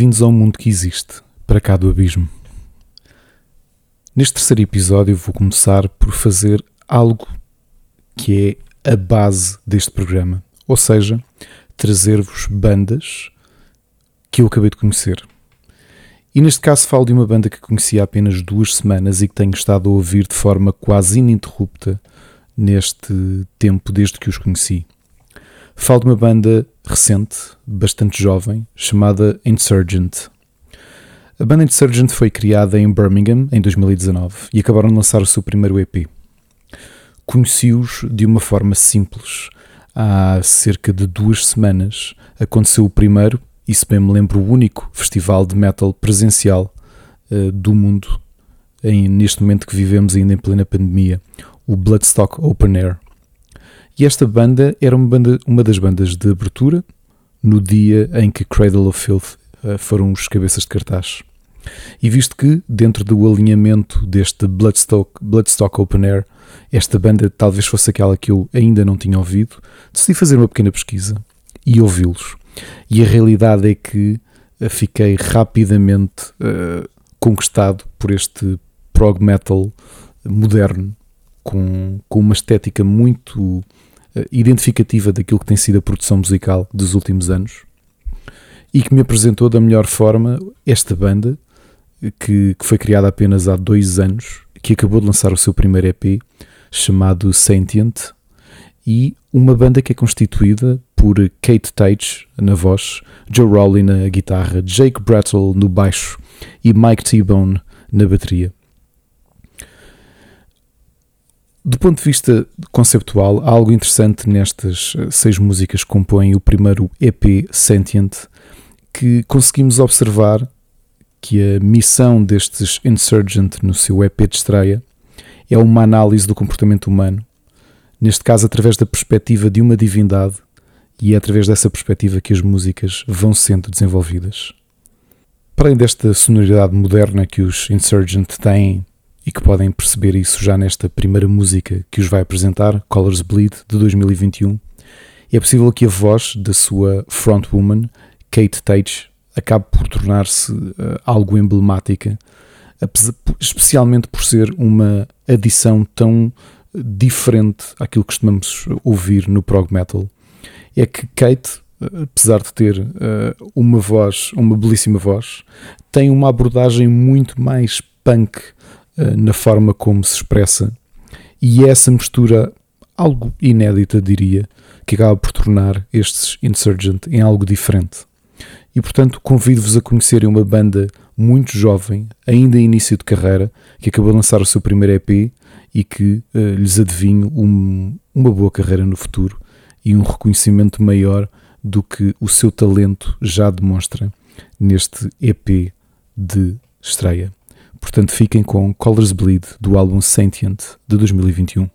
Bem-vindos ao mundo que existe, para cá do abismo. Neste terceiro episódio vou começar por fazer algo que é a base deste programa, ou seja, trazer-vos bandas que eu acabei de conhecer. E neste caso falo de uma banda que conheci há apenas duas semanas e que tenho estado a ouvir de forma quase ininterrupta neste tempo desde que os conheci. Falo de uma banda recente, bastante jovem, chamada Insurgent. A banda Insurgent foi criada em Birmingham em 2019 e acabaram de lançar o seu primeiro EP. Conheci-os de uma forma simples. Há cerca de duas semanas aconteceu o primeiro, e se bem me lembro, o único festival de metal presencial uh, do mundo em, neste momento que vivemos ainda em plena pandemia, o Bloodstock Open Air. E esta banda era uma, banda, uma das bandas de abertura no dia em que Cradle of Filth uh, foram os cabeças de cartaz. E visto que, dentro do alinhamento deste Bloodstock, Bloodstock Open Air, esta banda talvez fosse aquela que eu ainda não tinha ouvido, decidi fazer uma pequena pesquisa e ouvi-los. E a realidade é que uh, fiquei rapidamente uh, conquistado por este prog metal moderno, com, com uma estética muito identificativa daquilo que tem sido a produção musical dos últimos anos e que me apresentou da melhor forma esta banda que, que foi criada apenas há dois anos, que acabou de lançar o seu primeiro EP chamado Sentient e uma banda que é constituída por Kate Tate na voz, Joe Rowley na guitarra, Jake Brattle no baixo e Mike T-Bone na bateria. Do ponto de vista conceptual, há algo interessante nestas eh, seis músicas que compõem o primeiro EP Sentient, que conseguimos observar que a missão destes Insurgent no seu EP de estreia é uma análise do comportamento humano, neste caso através da perspectiva de uma divindade, e é através dessa perspectiva que as músicas vão sendo desenvolvidas. Para além desta sonoridade moderna que os Insurgent têm e que podem perceber isso já nesta primeira música que os vai apresentar, Colors Bleed, de 2021, é possível que a voz da sua frontwoman, Kate Tate, acabe por tornar-se uh, algo emblemática, especialmente por ser uma adição tão diferente àquilo que costumamos ouvir no prog metal. É que Kate, apesar de ter uh, uma voz, uma belíssima voz, tem uma abordagem muito mais punk na forma como se expressa, e é essa mistura, algo inédita, diria, que acaba por tornar estes Insurgent em algo diferente e portanto convido-vos a conhecerem uma banda muito jovem, ainda em início de carreira, que acabou de lançar o seu primeiro EP e que uh, lhes adivinho um, uma boa carreira no futuro e um reconhecimento maior do que o seu talento já demonstra neste EP de estreia. Portanto, fiquem com Colors Bleed do álbum Sentient de 2021.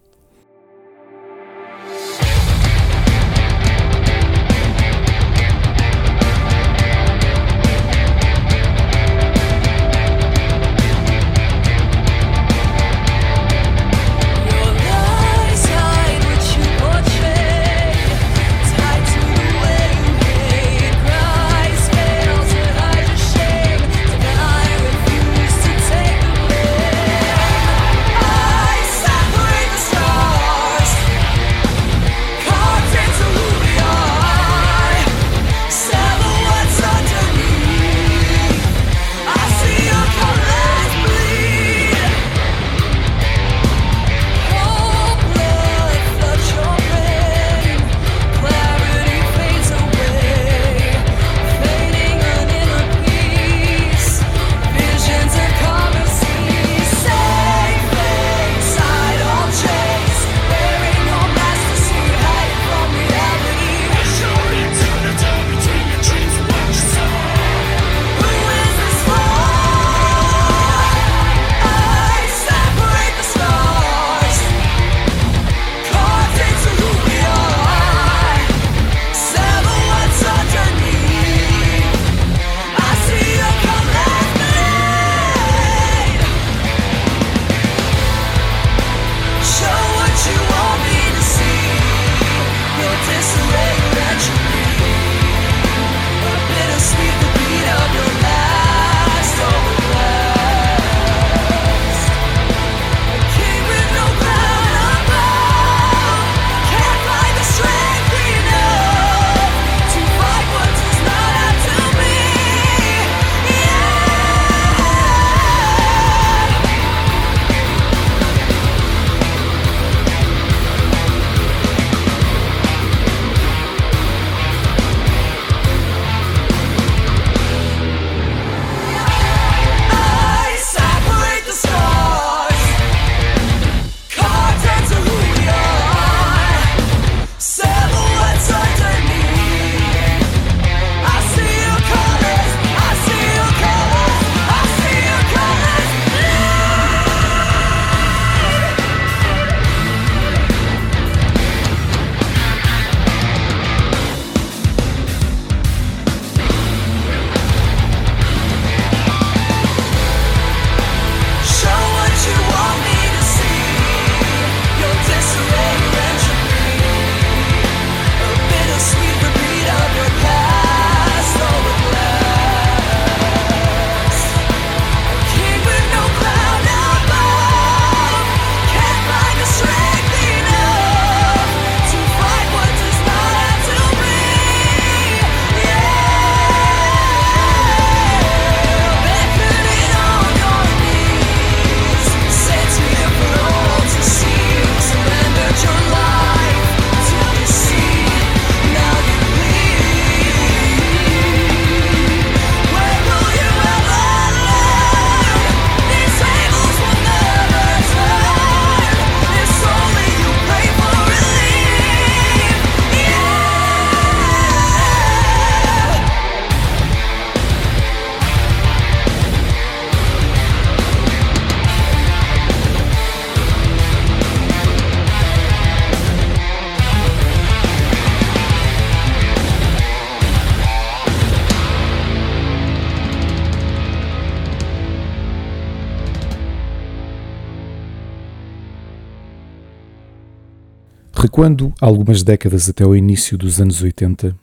Recuando algumas décadas até ao início dos anos 80,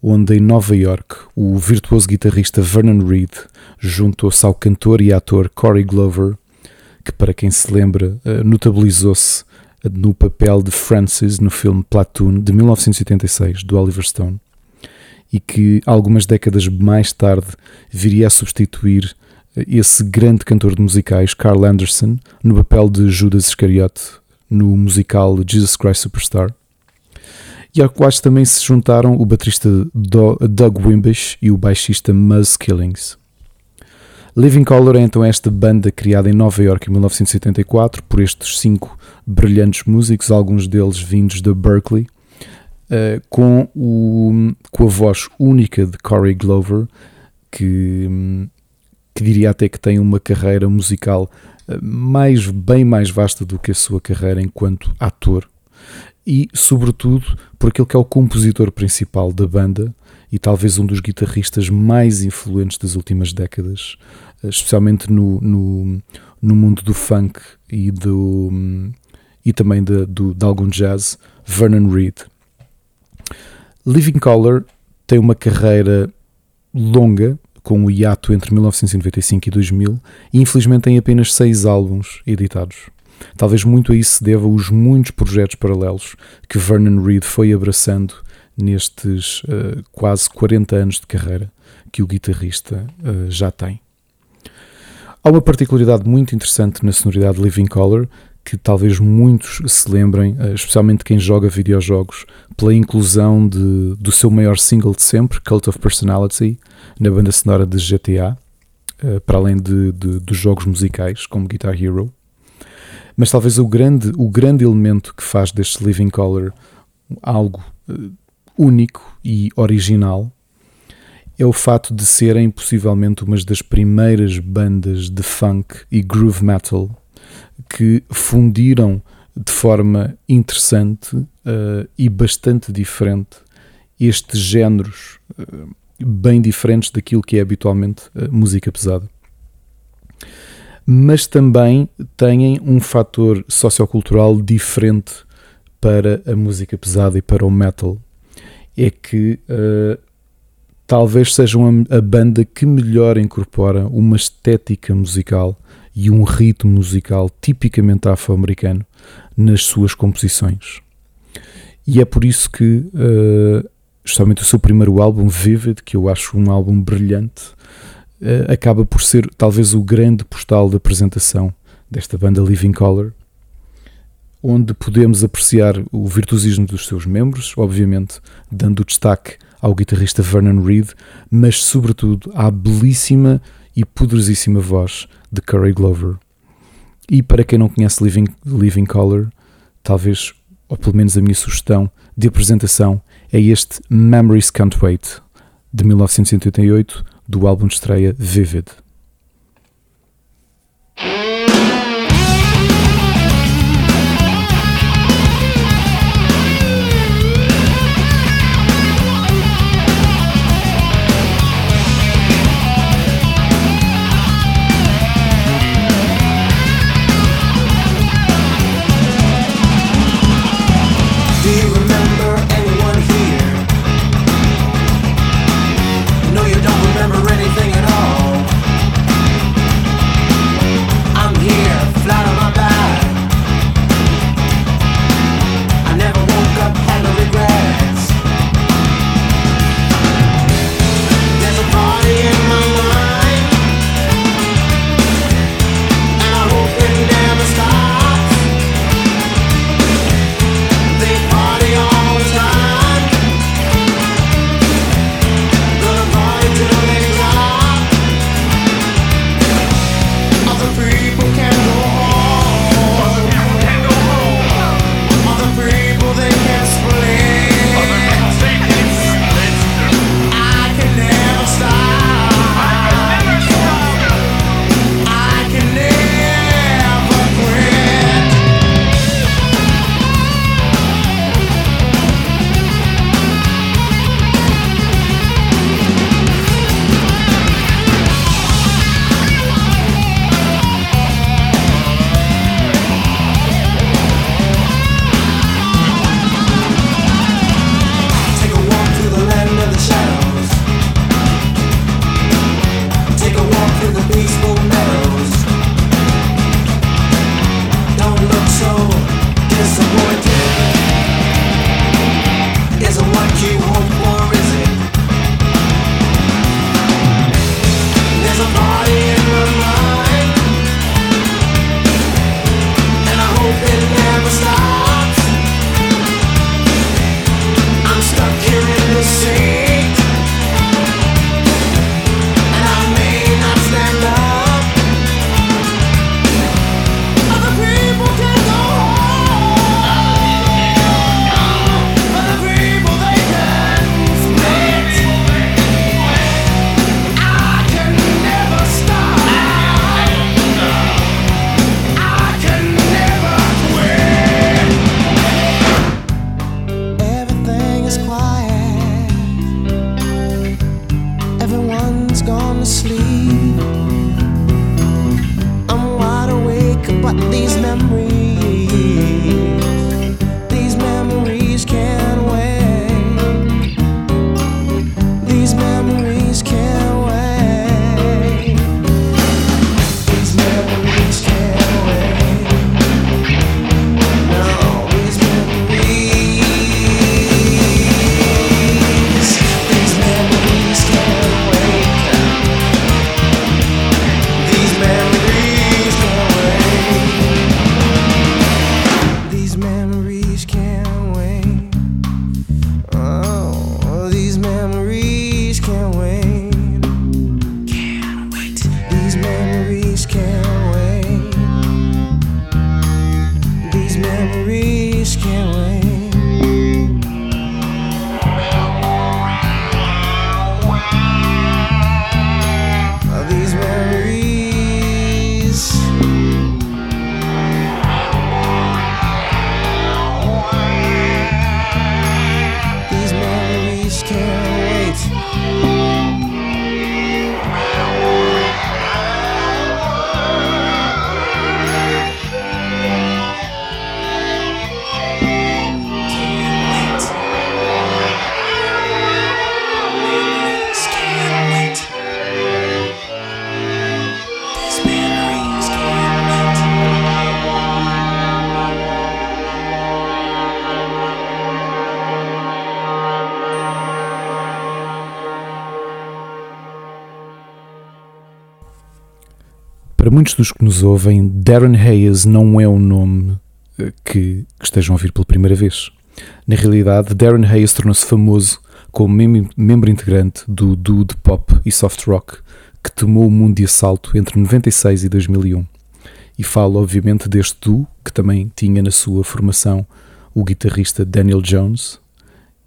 onde em Nova York o virtuoso guitarrista Vernon Reed juntou-se ao cantor e ator Corey Glover, que para quem se lembra eh, notabilizou-se no papel de Francis no filme Platoon de 1986 do Oliver Stone e que algumas décadas mais tarde viria a substituir eh, esse grande cantor de musicais, Carl Anderson, no papel de Judas Iscariote no musical Jesus Christ Superstar. E ao quais também se juntaram o baterista Doug Wimbish e o baixista Muzz Killings. Living Color é então esta banda criada em Nova York em 1974 por estes cinco brilhantes músicos, alguns deles vindos de Berkeley, uh, com, o, com a voz única de Corey Glover, que, que diria até que tem uma carreira musical mais, bem mais vasta do que a sua carreira enquanto ator, e sobretudo por aquele que é o compositor principal da banda e talvez um dos guitarristas mais influentes das últimas décadas, especialmente no, no, no mundo do funk e, do, e também de, do, de algum jazz, Vernon Reed. Living Color tem uma carreira longa, com o hiato entre 1995 e 2000, e infelizmente tem apenas seis álbuns editados. Talvez muito a isso se deva os muitos projetos paralelos que Vernon Reed foi abraçando nestes uh, quase 40 anos de carreira que o guitarrista uh, já tem. Há uma particularidade muito interessante na sonoridade Living Color que talvez muitos se lembrem, eh, especialmente quem joga videojogos, pela inclusão de, do seu maior single de sempre, Cult of Personality, na banda sonora de GTA, eh, para além de, de, dos jogos musicais, como Guitar Hero. Mas talvez o grande, o grande elemento que faz deste Living Color algo eh, único e original é o fato de serem possivelmente uma das primeiras bandas de funk e groove metal que fundiram de forma interessante uh, e bastante diferente estes géneros uh, bem diferentes daquilo que é habitualmente uh, música pesada. Mas também têm um fator sociocultural diferente para a música pesada e para o metal. É que talvez sejam a, a, banda que melhor incorpora uma estética musical e um ritmo musical tipicamente afro-americano nas suas composições. E é por isso que, uh, justamente o seu primeiro álbum, Vivid, que eu acho um álbum brilhante, uh, acaba por ser talvez o grande postal de apresentação desta banda Living Color, onde podemos apreciar o virtuosismo dos seus membros, obviamente dando destaque ao guitarrista Vernon Reed, mas sobretudo à belíssima e poderosíssima voz de Corey Glover. E para quem não conhece Living, Living Color, talvez, ou pelo menos a minha sugestão de apresentação, é este Memories Can't Wait, de 1988, do álbum de estreia Vivid. Nos ouvem, Darren Hayes não é um nome eh, que, que estejam a ouvir pela primeira vez. Na realidade, Darren Hayes tornou-se famoso como mem membro integrante do duo de pop e soft rock que tomou o mundo de assalto entre 96 e 2001. E falo, obviamente, deste duo que também tinha na sua formação o guitarrista Daniel Jones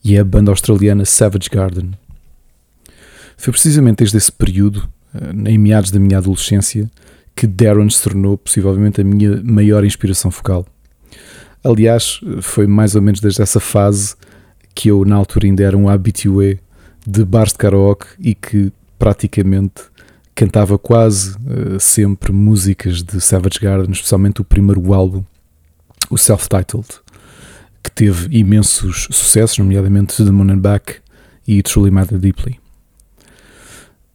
e a banda australiana Savage Garden. Foi precisamente desde esse período, eh, em meados da minha adolescência, que Darren se tornou possivelmente a minha maior inspiração focal. Aliás, foi mais ou menos desde essa fase que eu, na altura, ainda era um habitué de bars de karaoke e que praticamente cantava quase uh, sempre músicas de Savage Garden, especialmente o primeiro álbum, o Self-Titled, que teve imensos sucessos, nomeadamente The Moon and Back e Truly Matter Deeply.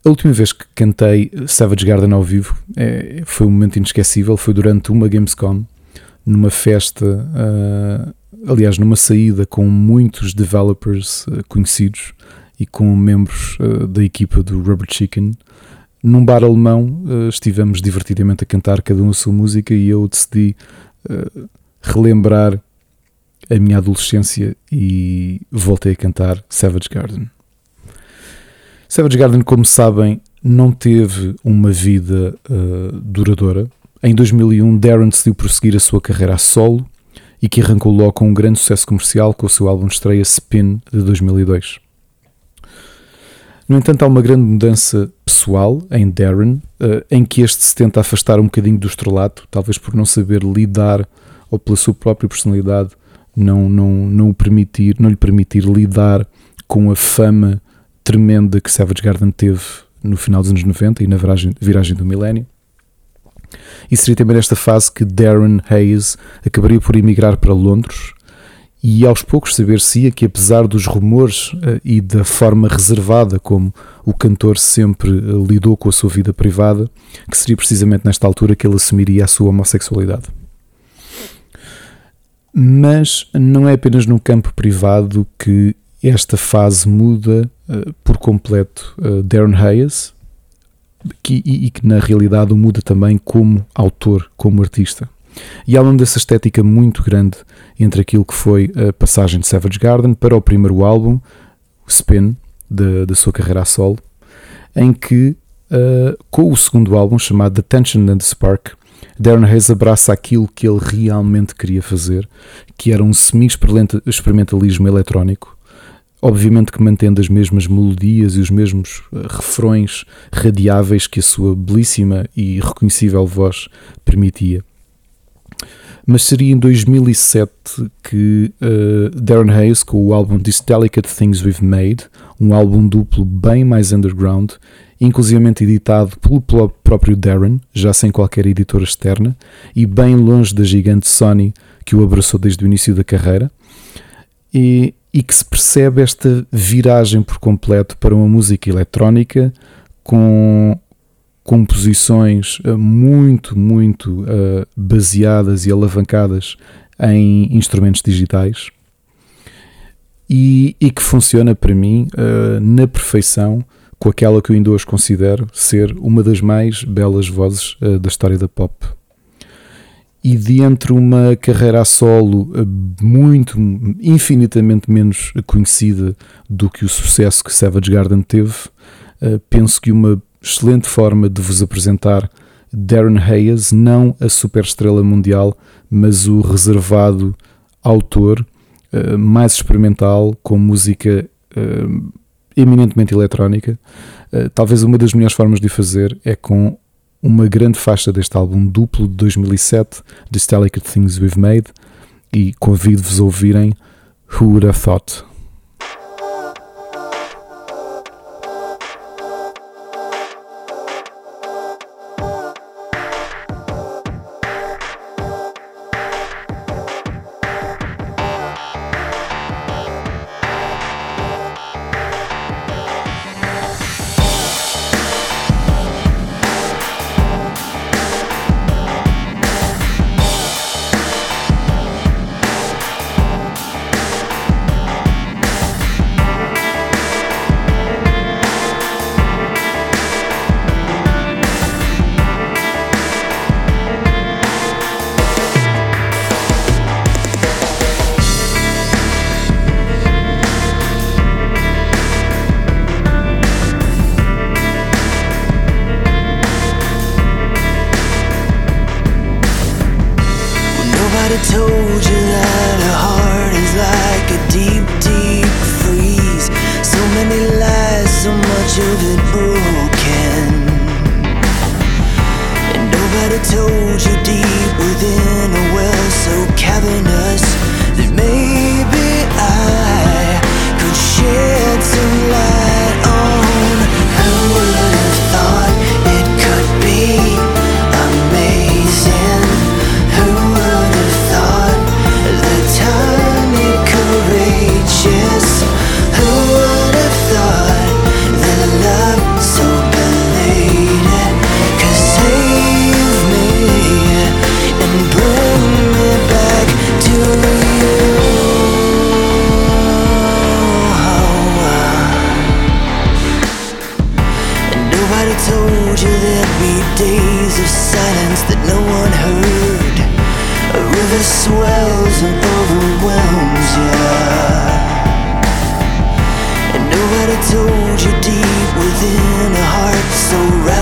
A última vez que cantei Savage Garden ao vivo é, foi um momento inesquecível. Foi durante uma Gamescom, numa festa, uh, aliás, numa saída com muitos developers uh, conhecidos e com membros uh, da equipa do Rubber Chicken. Num bar alemão, estivemos divertidamente a cantar cada um a sua música e eu decidi relembrar a minha adolescência e voltei a cantar Savage Garden. Savage Garden, como sabem, não teve uma vida uh, duradoura. Em 2001, Darren decidiu prosseguir a sua carreira a solo e que arrancou logo com um grande sucesso comercial com o seu álbum estreia Spin de 2002. No entanto, há uma grande mudança pessoal em Darren, uh, em que este se tenta afastar um bocadinho do estrelato, talvez por não saber lidar ou pela sua própria personalidade não, não, não, permitir, não lhe permitir lidar com a fama tremenda que Savage Garden teve no final dos anos 90 e na viragem, viragem do milénio. E seria também nesta fase que Darren Hayes acabaria por emigrar para Londres e aos poucos saber-se-ia que, apesar dos rumores uh, e da forma reservada como o cantor sempre uh, lidou com a sua vida privada, que seria precisamente nesta altura que ele assumiria a sua homossexualidade. Mas não é apenas no campo privado que esta fase muda uh, por completo uh, Darren Hayes que, e, e, que na realidade o muda também como autor, como artista. E há uma dessa estética muito grande entre aquilo que foi a passagem de Savage Garden para o primeiro álbum, Spin, da sua carreira a solo, em que uh, com o segundo álbum chamado The Tension and the Spark, Darren Hayes abraça aquilo que ele realmente queria fazer, que era um semi-experimentalismo eletrónico, obviamente que mantendo as mesmas melodias e os mesmos eh, refrões radiáveis que a sua belíssima e reconhecível voz permitia. mas seria em 2007 que uh, Darren Hayes, com o álbum These Delicate Things We've Made, um álbum duplo bem mais underground, inclusivamente editado pelo próprio Darren, já sem qualquer editora externa, e bem longe da gigante Sony que o abraçou desde o início da carreira, e, e que se percebe esta viragem por completo para uma música eletrónica com composições eh, muito, muito uh, baseadas e alavancadas em instrumentos digitais e, e que funciona para mim uh, na perfeição com aquela que eu ainda hoje considero ser uma das mais belas vozes uh, da história da pop. E de entre uma carreira a solo muito, infinitamente menos conhecida do que o sucesso que Savage Garden teve, penso que uma excelente forma de vos apresentar Darren Hayes, não a superestrela mundial, mas o reservado autor uh, mais experimental, com música eminentemente eletrónica. Talvez uma das melhores formas de fazer é com uma grande faixa deste álbum duplo de 2007, The Delicate Things We've Made, e convido-vos a ouvirem Who Would Have Thought. told you deep within a heart so right.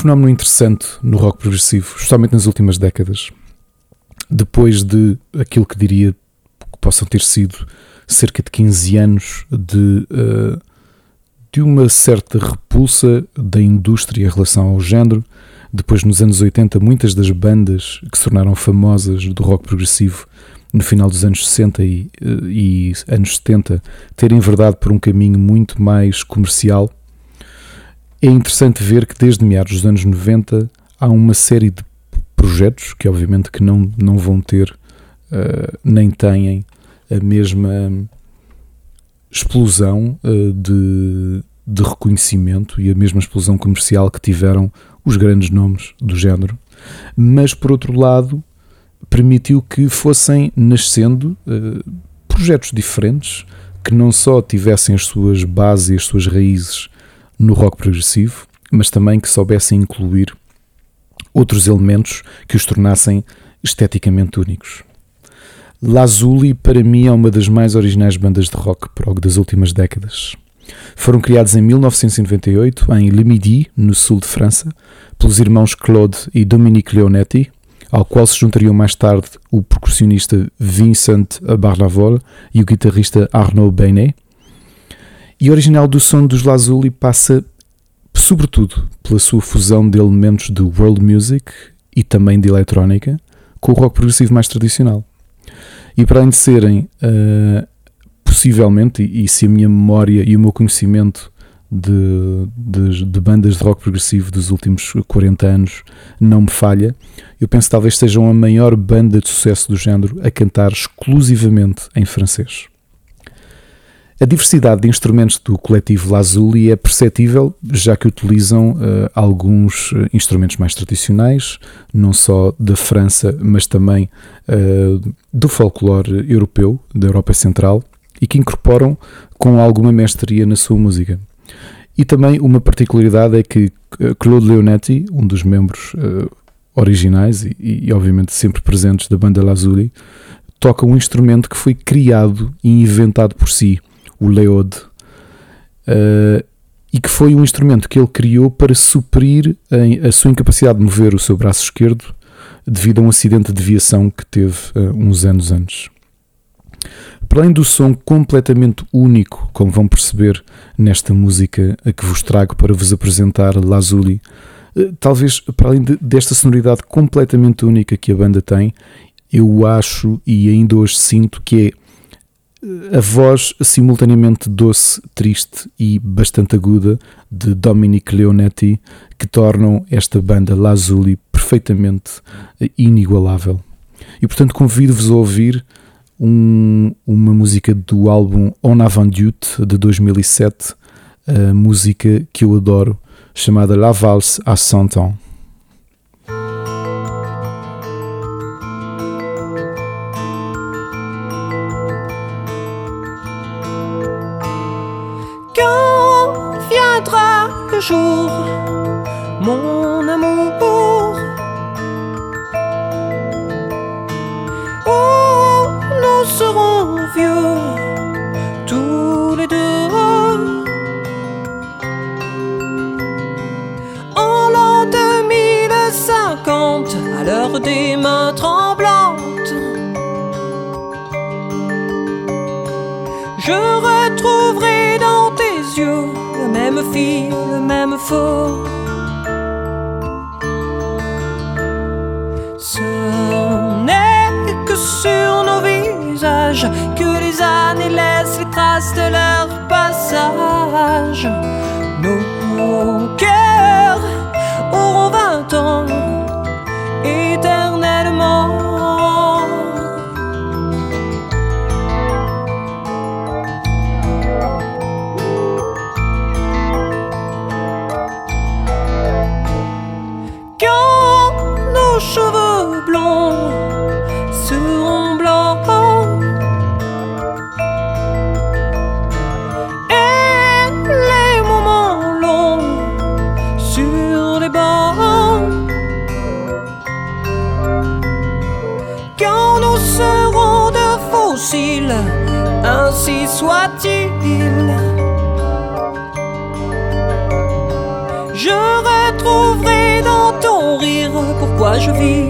Fenómeno interessante no rock progressivo, especialmente nas últimas décadas. Depois de aquilo que diria que possam ter sido cerca de 15 anos de, uh, de uma certa repulsa da indústria em relação ao género. Depois, nos anos 80, muitas das bandas que se tornaram famosas do rock progressivo no final dos anos 60 e, eh, e anos 70 terem verdade por um caminho muito mais comercial. É interessante ver que desde meados dos anos 90 há uma série de projetos que obviamente que não, não vão ter uh, nem têm a mesma explosão uh, de, de reconhecimento e a mesma explosão comercial que tiveram os grandes nomes do género, mas por outro lado permitiu que fossem nascendo uh, projetos diferentes que não só tivessem as suas bases e as suas raízes no rock progressivo, mas também que soubessem incluir outros elementos que os tornassem esteticamente únicos. Lazuli, para mim, é uma das mais originais bandas de rock prog das últimas décadas. Foram criados em 1998 em Le Midi, no sul de França, pelos irmãos Claude e Dominique Leonetti, ao qual se juntariam mais tarde o percussionista Vincent Barnavol e o guitarrista Arnaud Bainet. E original do som dos Lazuli passa, sobretudo, pela sua fusão de elementos de world music e também de eletrónica com o rock progressivo mais tradicional. E para além de serem, uh, possivelmente, e, e, se a minha memória e o meu conhecimento de, de, de, bandas de rock progressivo dos últimos 40 anos não me falha, eu penso que talvez sejam a maior banda de sucesso do género a cantar exclusivamente em francês. A diversidade de instrumentos do coletivo Lazuli é perceptível, já que utilizam uh, alguns eh, instrumentos mais tradicionais, não só da França, mas também uh, do folclore europeu, da Europa Central, e que incorporam com alguma mestria na sua música. E também uma particularidade é que Claude Leonetti, um dos membros uh, originais e, e, obviamente sempre presentes da banda Lazuli, toca um instrumento que foi criado e inventado por si o Leode, uh, e que foi um instrumento que ele criou para suprir a, a, sua incapacidade de mover o seu braço esquerdo devido a um acidente de viação que teve uh, uns anos antes. Para além do som completamente único, como vão perceber nesta música a que vos trago para vos apresentar Lazuli, uh, talvez para além de, desta sonoridade completamente única que a banda tem, eu acho e ainda hoje sinto que é a voz simultaneamente doce, triste e bastante aguda de Dominic Leonetti que tornam esta banda Lazuli perfeitamente inigualável. E portanto convido-vos a ouvir um, uma música do álbum On Avant de 2007, a música que eu adoro, chamada La Valse à Cent. Mon amour. Oh, nous serons vieux, tous les deux. En l'an 2050, à l'heure des mains tremblantes, je retrouverai même fille, le même faux. Ce n'est que sur nos visages que les années laissent les traces de leur passage. Nos je vis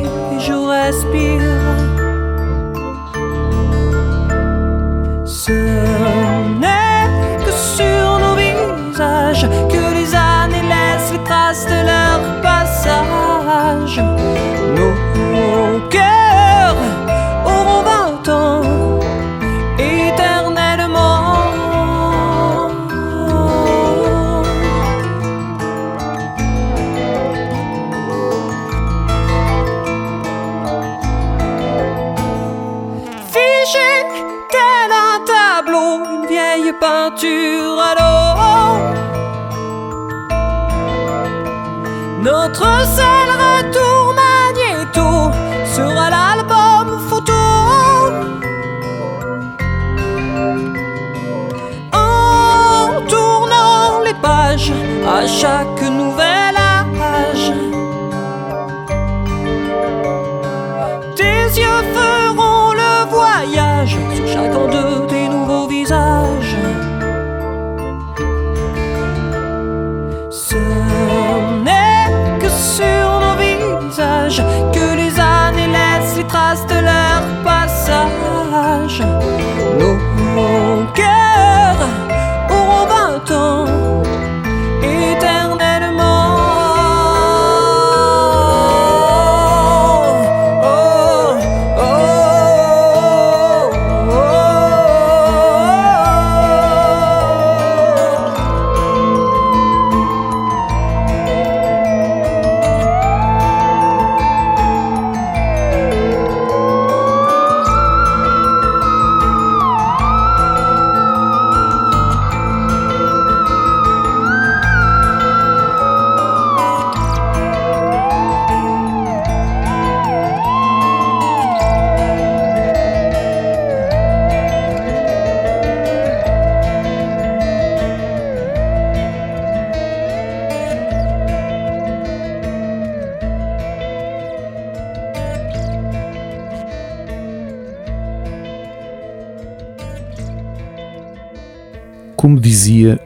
Dizia,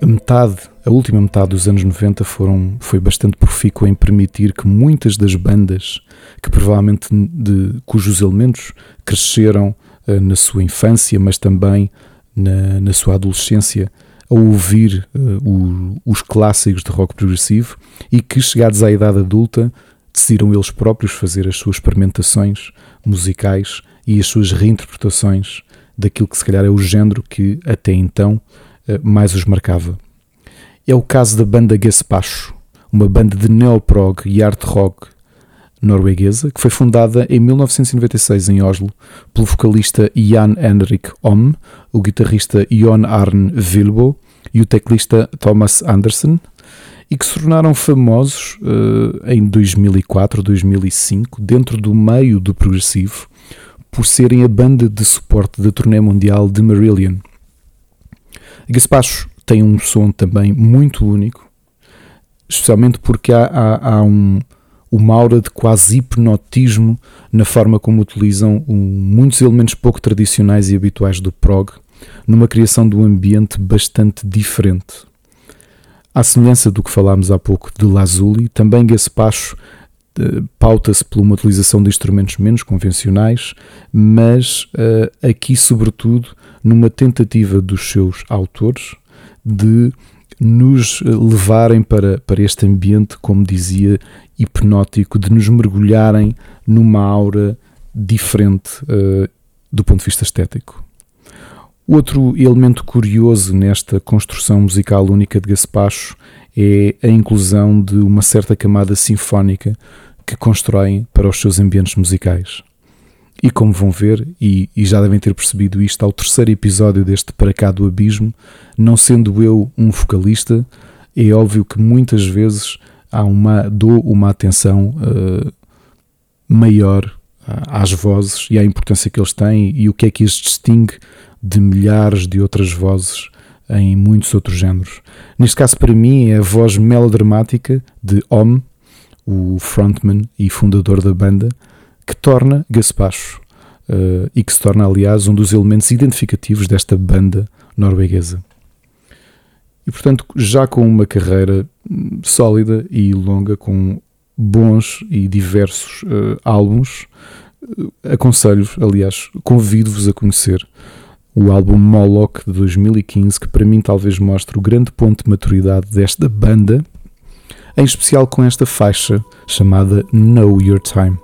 a metade, a última metade dos anos 90 foram, foi bastante profícua em permitir que muitas das bandas que provavelmente de, cujos elementos cresceram uh, na sua infância, mas também na, na sua adolescência, a ouvir uh, o, os clássicos de rock progressivo e que, chegados à idade adulta, decidiram eles próprios fazer as suas experimentações musicais e as suas reinterpretações daquilo que se calhar é o género que até então mais os marcava. É o caso da banda Gaspacho, uma banda de neoprog e art rock norueguesa que foi fundada em 1996 em Oslo pelo vocalista Jan Henrik Om, o guitarrista Jon Arne Vilbo e o teclista Thomas Anderson e que se tornaram famosos uh, em 2004, 2005 dentro do meio do progressivo por serem a banda de suporte da turnê mundial de Marillion. Gaspacho tem um som também muito único, especialmente porque há, há, há um, uma aura de quase hipnotismo na forma como utilizam um, muitos elementos pouco tradicionais e habituais do prog, numa criação de um ambiente bastante diferente. À semelhança do que falámos há pouco de Lazuli, também Gaspacho pauta-se por uma utilização de instrumentos menos convencionais, mas uh, aqui, sobretudo, numa tentativa dos seus autores de nos levarem para, para este ambiente, como dizia, hipnótico, de nos mergulharem numa aura diferente uh, do ponto de vista estético. Outro elemento curioso nesta construção musical única de Gaspacho é a inclusão de uma certa camada sinfónica que constroem para os seus ambientes musicais. E como vão ver, e, e, já devem ter percebido isto ao terceiro episódio deste Para Cá do Abismo, não sendo eu um vocalista, é óbvio que muitas vezes há uma, dou uma atenção uh, maior às vozes e à importância que eles têm e o que é que as distingue de milhares de outras vozes em muitos outros géneros. Neste caso, para mim, é a voz melodramática de Om, o frontman e fundador da banda, que torna Gaspacho uh, e que se torna, aliás, um dos elementos identificativos desta banda norueguesa. E portanto, já com uma carreira sólida e longa, com bons e diversos uh, álbuns. Uh, Aconselho-vos, aliás, convido-vos a conhecer o álbum Moloch de 2015, que para mim talvez mostre o grande ponto de maturidade desta banda, em especial com esta faixa chamada Know Your Time.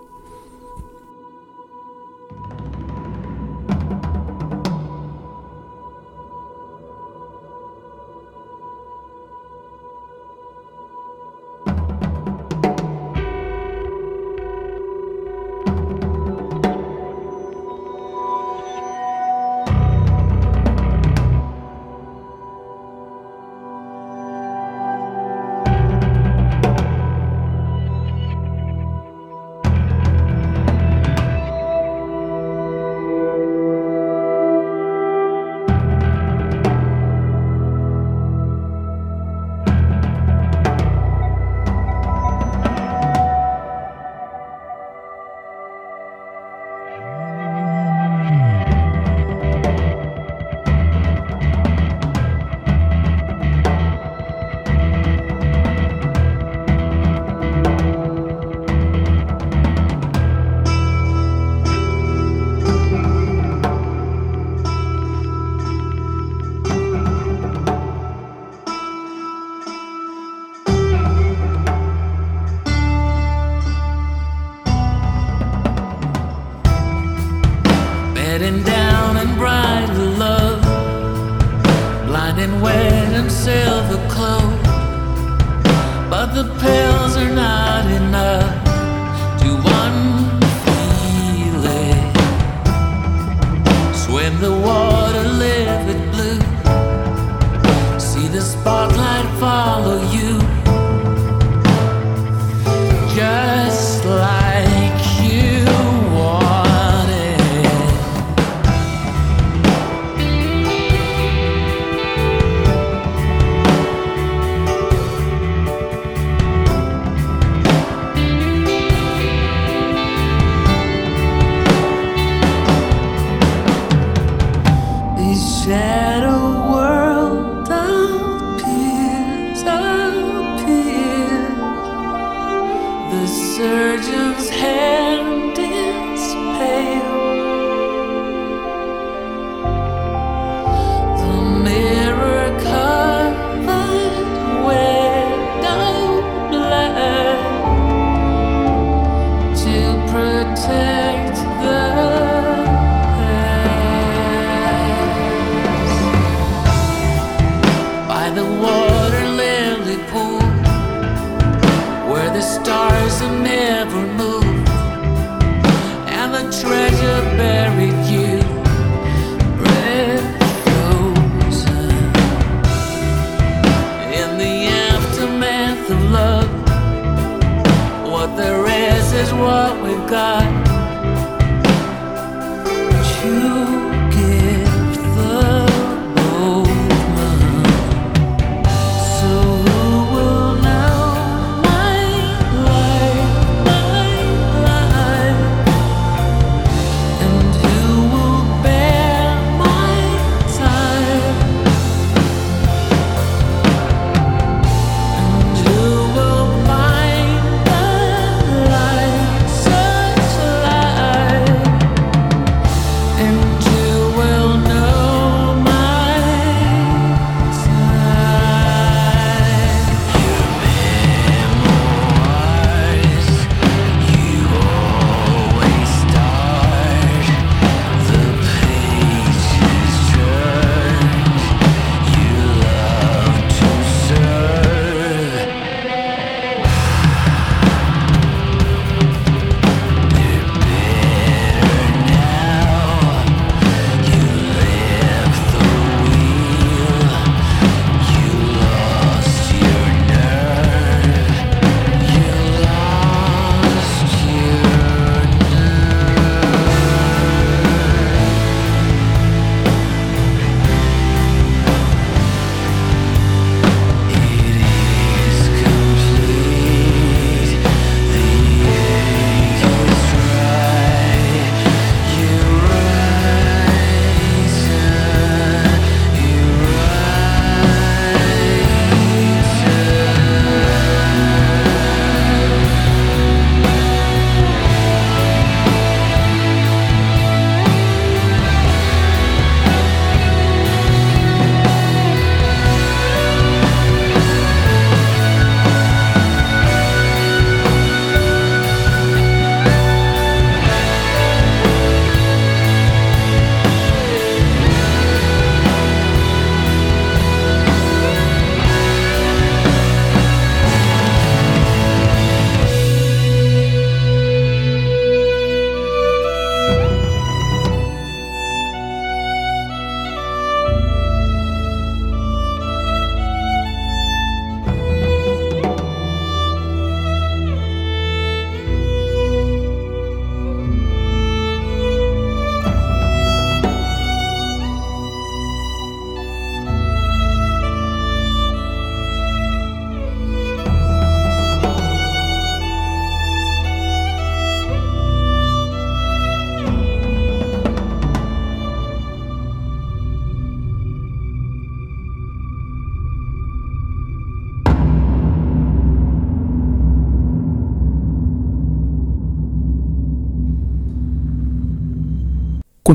is what we've got.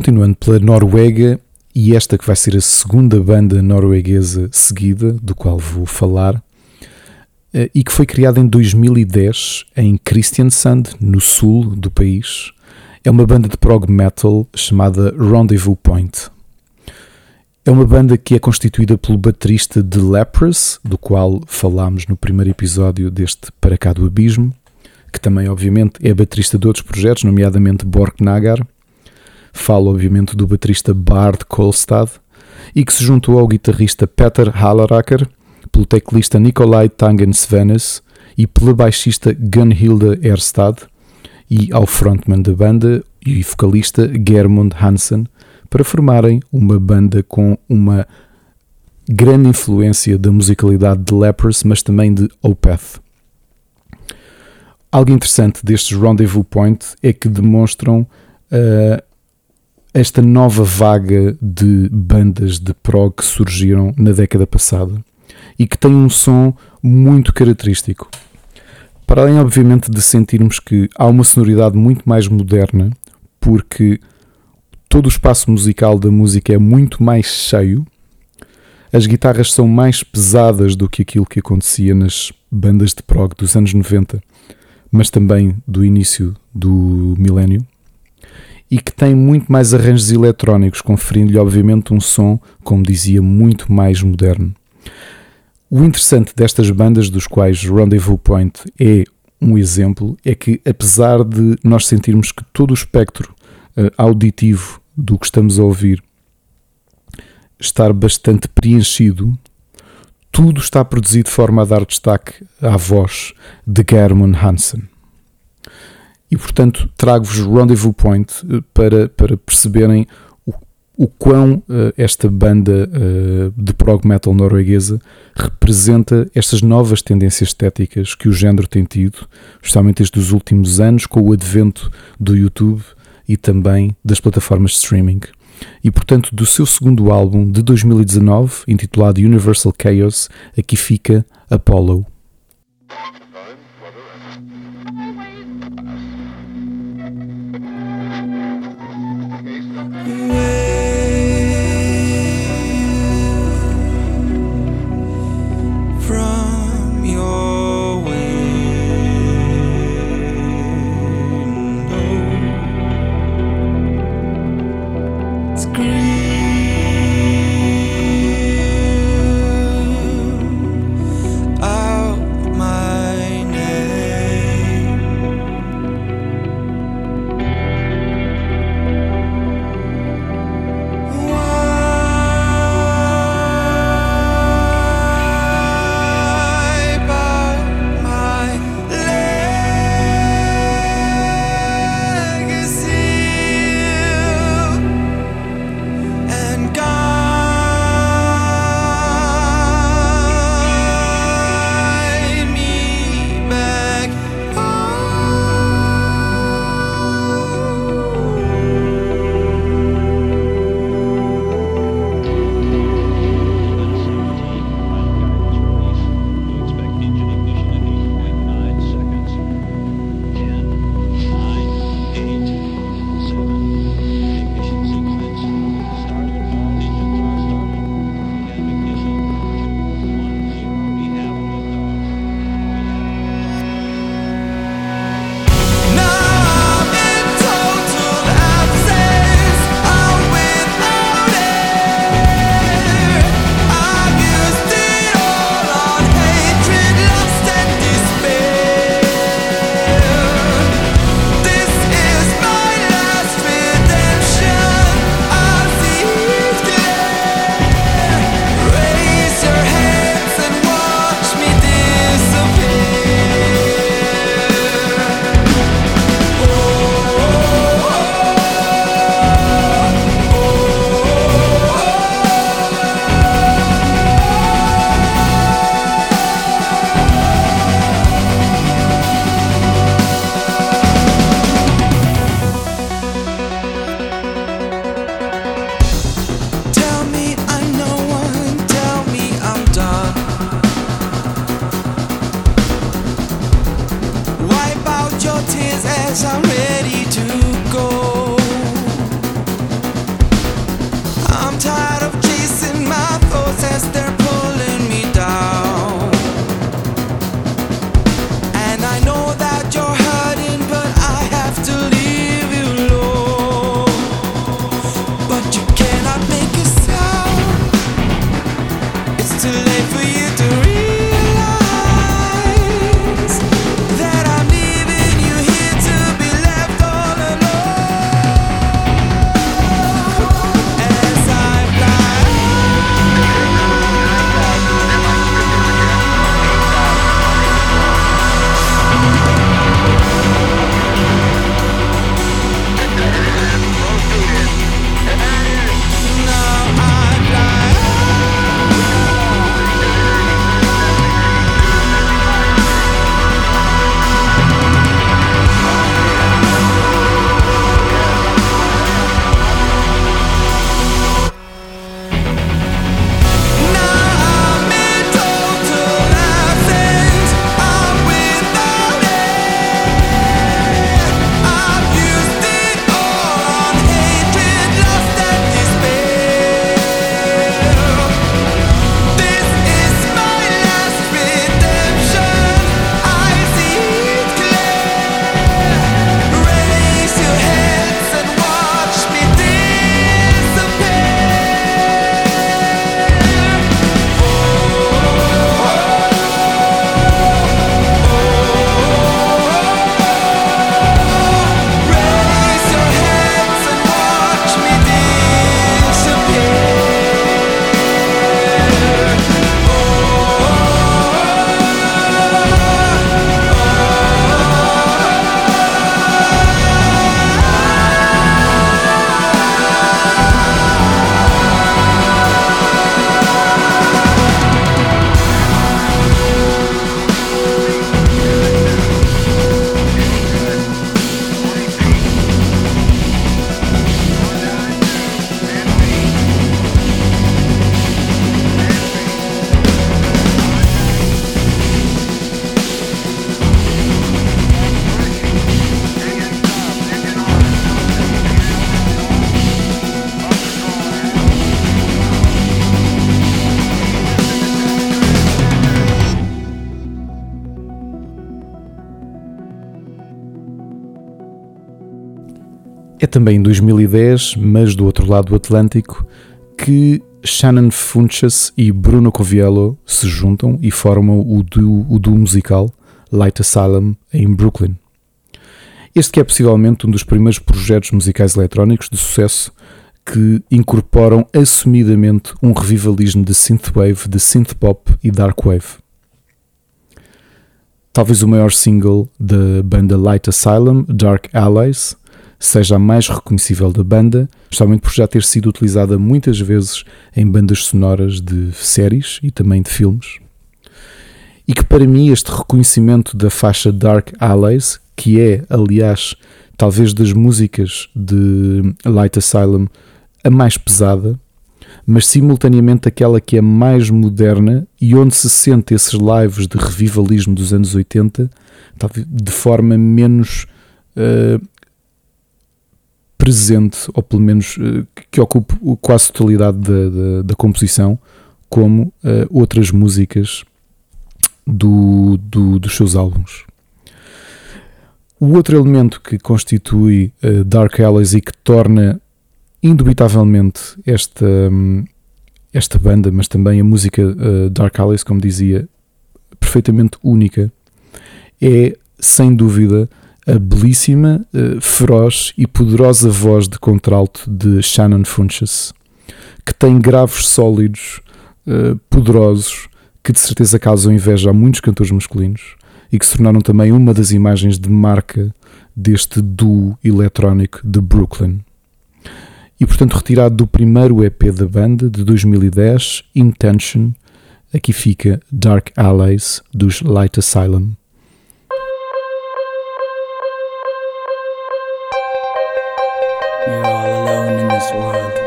Continuando pela Noruega, e esta que vai ser a segunda banda norueguesa seguida, do qual vou falar, eh, e que foi criada em 2010 em Kristiansand, no sul do país. É uma banda de prog metal chamada Rendezvous Point. É uma banda que é constituída pelo baterista de Leprous, do qual falámos no primeiro episódio deste Para Cá do Abismo, que também, obviamente, é baterista de outros projetos, nomeadamente Borknagar. Falo, obviamente, do baterista Bard Kolstad e que se juntou ao guitarrista Peter Halleracker, pelo teclista Nikolai Tangen Svenes e pela baixista Gunhilda Erstad e ao frontman da banda e vocalista Germund Hansen para formarem uma banda com uma grande influência da musicalidade de Lepers, mas também de Opeth. Algo interessante destes Rendezvous Point é que demonstram uh, esta nova vaga de bandas de prog que surgiram na década passada e que têm um som muito característico. Para além, obviamente, de sentirmos que há uma sonoridade muito mais moderna, porque todo o espaço musical da música é muito mais cheio, as guitarras são mais pesadas do que aquilo que acontecia nas bandas de prog dos anos 90 mas também do início do milénio, e que tem muito mais arranjos eletrónicos, conferindo-lhe, obviamente, um som, como dizia, muito mais moderno. O interessante destas bandas, dos quais Rendezvous Point é um exemplo, é que, apesar de nós sentirmos que todo o espectro uh, auditivo do que estamos a ouvir estar bastante preenchido, tudo está produzido de forma a dar destaque à voz de German Hansen. E portanto trago-vos Rendezvous Point eh, para, para perceberem o, o quão uh, esta banda uh, de prog metal norueguesa representa estas novas tendências estéticas que o género tem tido, especialmente estes últimos anos, com o advento do YouTube e também das plataformas de streaming e, portanto, do seu segundo álbum de 2019, intitulado Universal Chaos, aqui fica Apollo. Também em 2010, mas do outro lado do Atlântico, que Shannon Funches e Bruno Coviello se juntam e formam o duo, o duo musical Light Asylum em Brooklyn. Este que é possivelmente um dos primeiros projetos musicais eletrónicos de sucesso que incorporam assumidamente um revivalismo de synthwave, de synthpop e darkwave. Talvez o maior single da banda Light Asylum, Dark Allies, seja a mais reconhecível da banda, justamente por já ter sido utilizada muitas vezes em bandas sonoras de séries e também de filmes. E que para mim este reconhecimento da faixa Dark Allies, que é, aliás, talvez das músicas de Light Asylum a mais pesada, mas simultaneamente aquela que é mais moderna e onde se sente esses lives de revivalismo dos anos 80 de forma menos uh, presente, ou pelo menos uh, que ocupe quase a totalidade da, da, da composição, como uh, outras músicas do, do, dos seus álbuns. O outro elemento que constitui uh, Dark Allies e que torna indubitavelmente esta, um, esta banda, mas também a música uh, Dark Allies, como dizia, perfeitamente única, é sem dúvida a belíssima, uh, feroz e poderosa voz de contralto de Shannon Funches, que tem graves sólidos, uh, poderosos, que de certeza causam inveja a muitos cantores masculinos e que se tornaram também uma das imagens de marca deste duo eletrónico de Brooklyn. E portanto, retirado do primeiro EP da banda de 2010, Intention, aqui fica Dark Allies dos Light Asylum. World.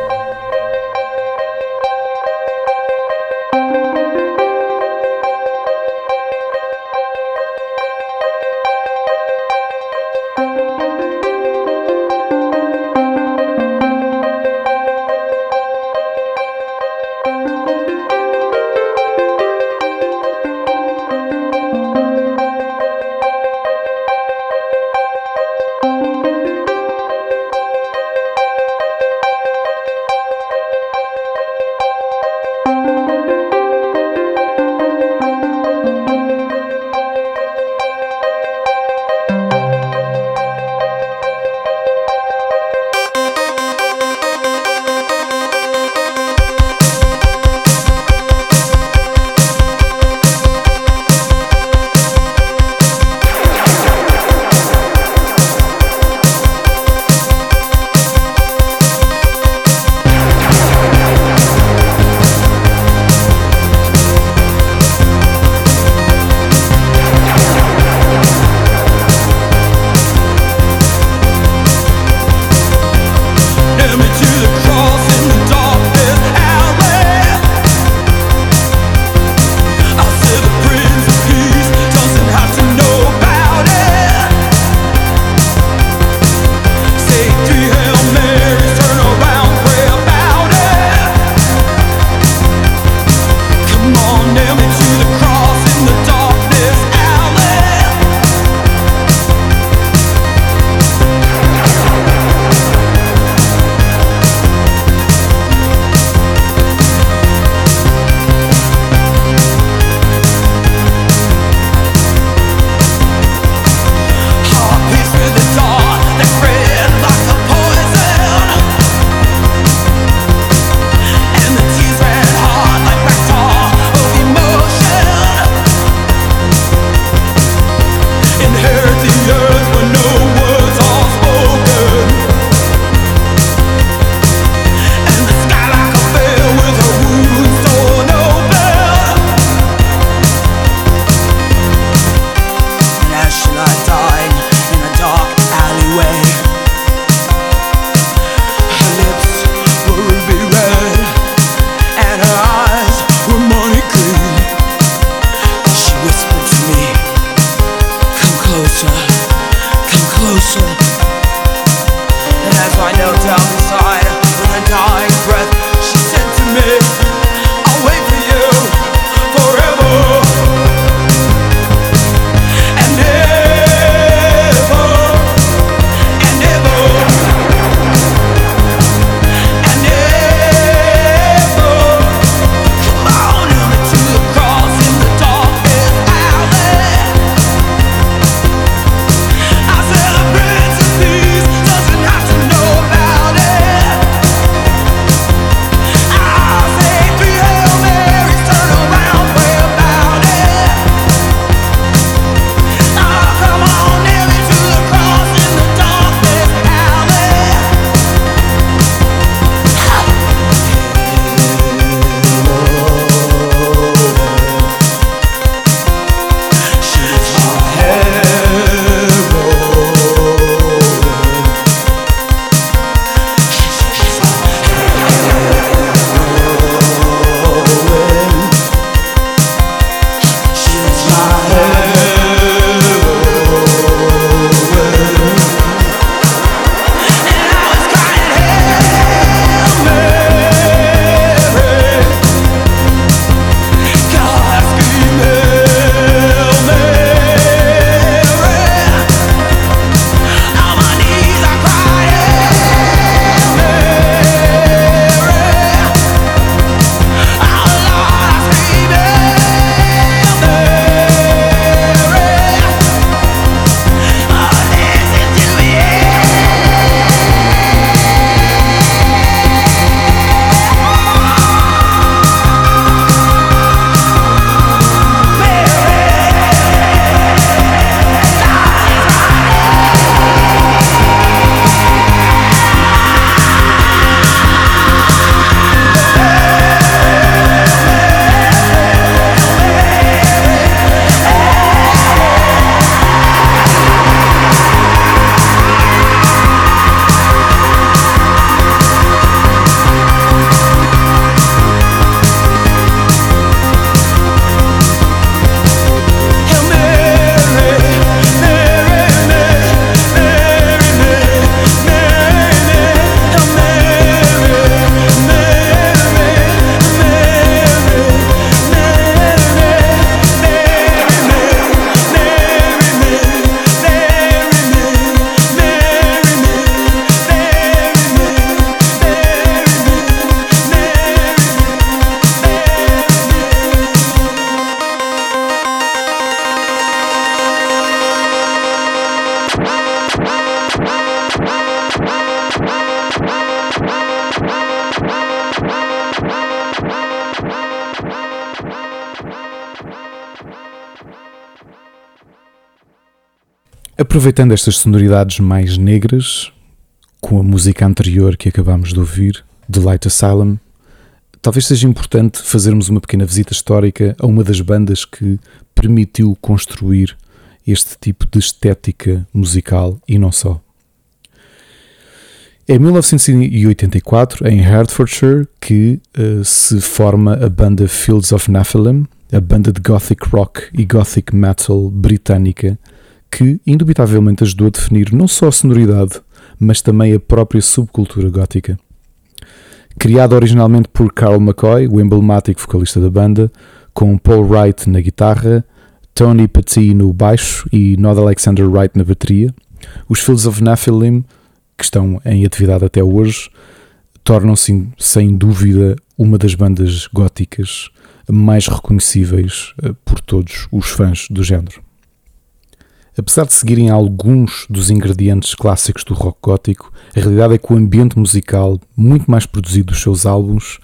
Aproveitando estas sonoridades mais negras, com a música anterior que acabámos de ouvir, The Light Asylum, talvez seja importante fazermos uma pequena visita histórica a uma das bandas que permitiu construir este tipo de estética musical e não só. É em 1984, em Hertfordshire, que uh, se forma a banda Fields of Nephilim, a banda de gothic rock e gothic metal britânica, que indubitavelmente ajudou a definir não só a sonoridade, mas também a própria subcultura gótica. Criado originalmente por Carl McCoy, o emblemático vocalista da banda, com Paul Wright na guitarra, Tony Petit no baixo e Nod Alexander Wright na bateria, os Fields of Nephilim que estão em atividade até hoje, tornam-se sem dúvida uma das bandas góticas mais reconhecíveis eh, por todos os fãs do género. Apesar de seguirem alguns dos ingredientes clássicos do rock gótico, a realidade é que o ambiente musical, muito mais produzido dos seus álbuns,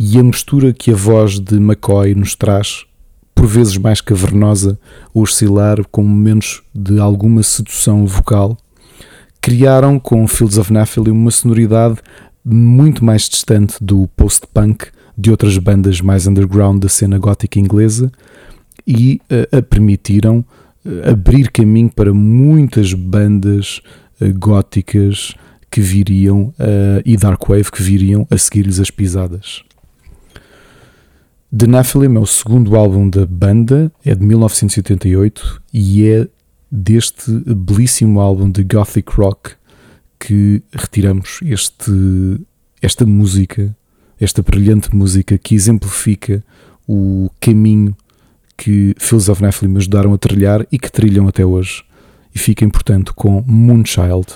e a mistura que a voz de McCoy nos traz, por vezes mais cavernosa, ou oscilar com momentos de alguma sedução vocal, criaram com Fields of Nephilim uma sonoridade muito mais distante do post-punk de outras bandas mais underground da cena gótica inglesa e uh, a permitiram abrir caminho para muitas bandas uh, góticas que viriam e dark wave que viriam a seguir-lhes as pisadas. The Nephilim é o segundo álbum da banda, é de 1988 e é deste belíssimo álbum de Gothic Rock que retiramos este, esta música, esta brilhante música que exemplifica o caminho que Fields of Nephilim ajudaram a trilhar e que trilham até hoje. E fiquem, portanto, com Moonchild.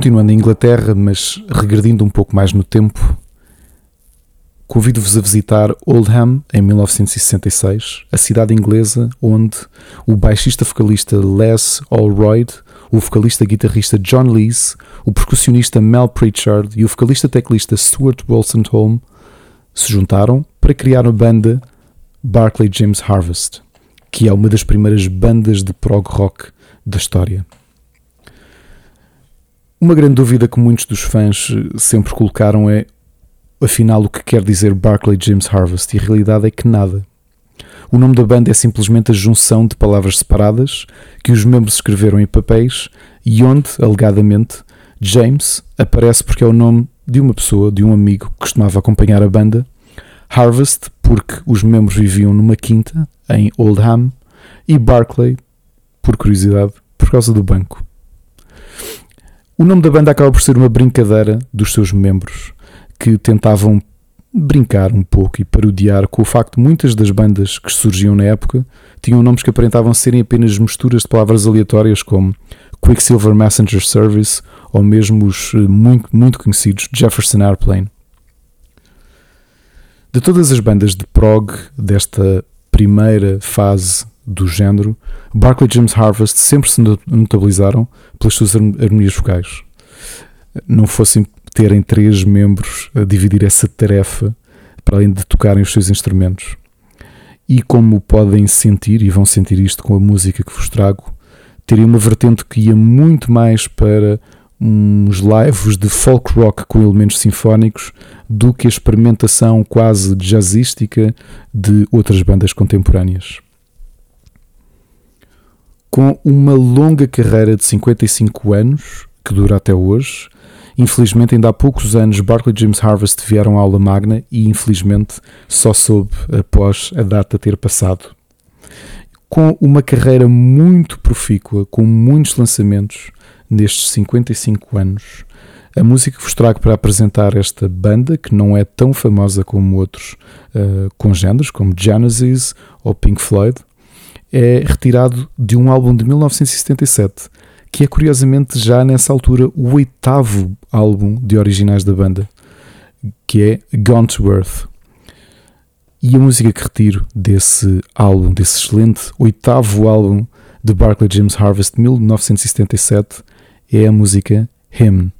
Continuando em Inglaterra, mas regredindo um pouco mais no tempo, convido-vos a visitar Oldham em 1966, a cidade inglesa onde o baixista vocalista Les Allroyd, o vocalista guitarrista John Lees, o percussionista Mel Pritchard e o vocalista teclista Stuart Wolstenholme se juntaram para criar a banda Barclay James Harvest, que é uma das primeiras bandas de prog rock da história. Uma grande dúvida que muitos dos fãs eh, sempre colocaram é, afinal, o que quer dizer Barclay James Harvest? E a realidade é que nada. O nome da banda é simplesmente a junção de palavras separadas que os membros escreveram em papéis e onde, alegadamente, James aparece porque é o nome de uma pessoa, de um amigo que costumava acompanhar a banda, Harvest porque os membros viviam numa quinta em Oldham e Barclay, por curiosidade, por causa do banco. O nome da banda acaba por ser uma brincadeira dos seus membros que tentavam brincar um pouco e parodiar com o facto de muitas das bandas que surgiam na época tinham nomes que aparentavam serem apenas misturas de palavras aleatórias como Quicksilver Messenger Service ou mesmo os eh, muito, muito conhecidos Jefferson Airplane. De todas as bandas de prog desta primeira fase do género, Barclay James Harvest sempre se notabilizaram pelas suas harmonias vocais. Não fossem terem três membros a dividir essa tarefa para além de tocarem os seus instrumentos. E como podem sentir, e vão sentir isto com a música que vos trago, teria uma vertente que ia muito mais para uns lives de folk rock com elementos sinfónicos do que a experimentação quase jazzística de outras bandas contemporâneas. Com uma longa carreira de 55 anos, que dura até hoje, infelizmente ainda há poucos anos Barclay James Harvest vieram à aula magna e infelizmente só soube após a data ter passado. Com uma carreira muito profícua, com muitos lançamentos nestes 55 anos, a música que vos trago para apresentar esta banda, que não é tão famosa como outros uh, congêneres, como Genesis ou Pink Floyd, é retirado de um álbum de 1977, que é curiosamente já nessa altura o oitavo álbum de originais da banda, que é Gone to Earth. E a música que retiro desse álbum, desse excelente oitavo álbum de Barclay James Harvest de 1977, é a música Hymn.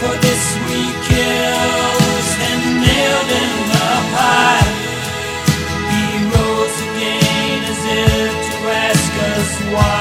For this we killed and nailed. He rose again as if to ask us why.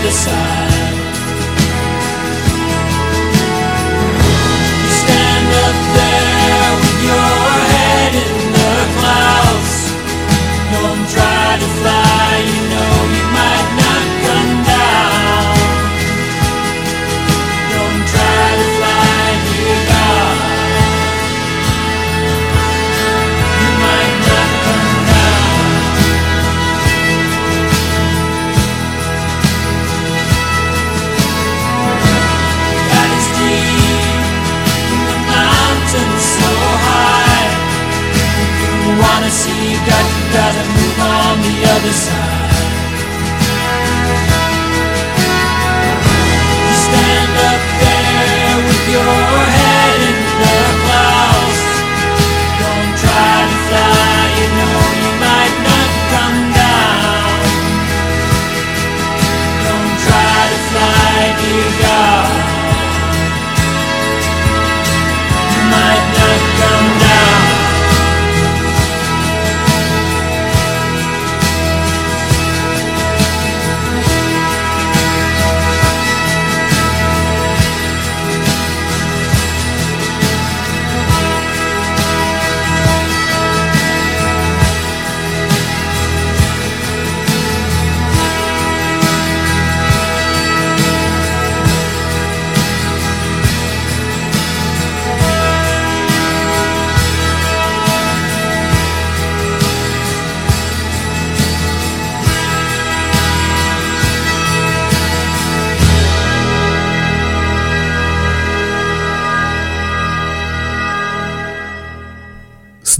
Other side.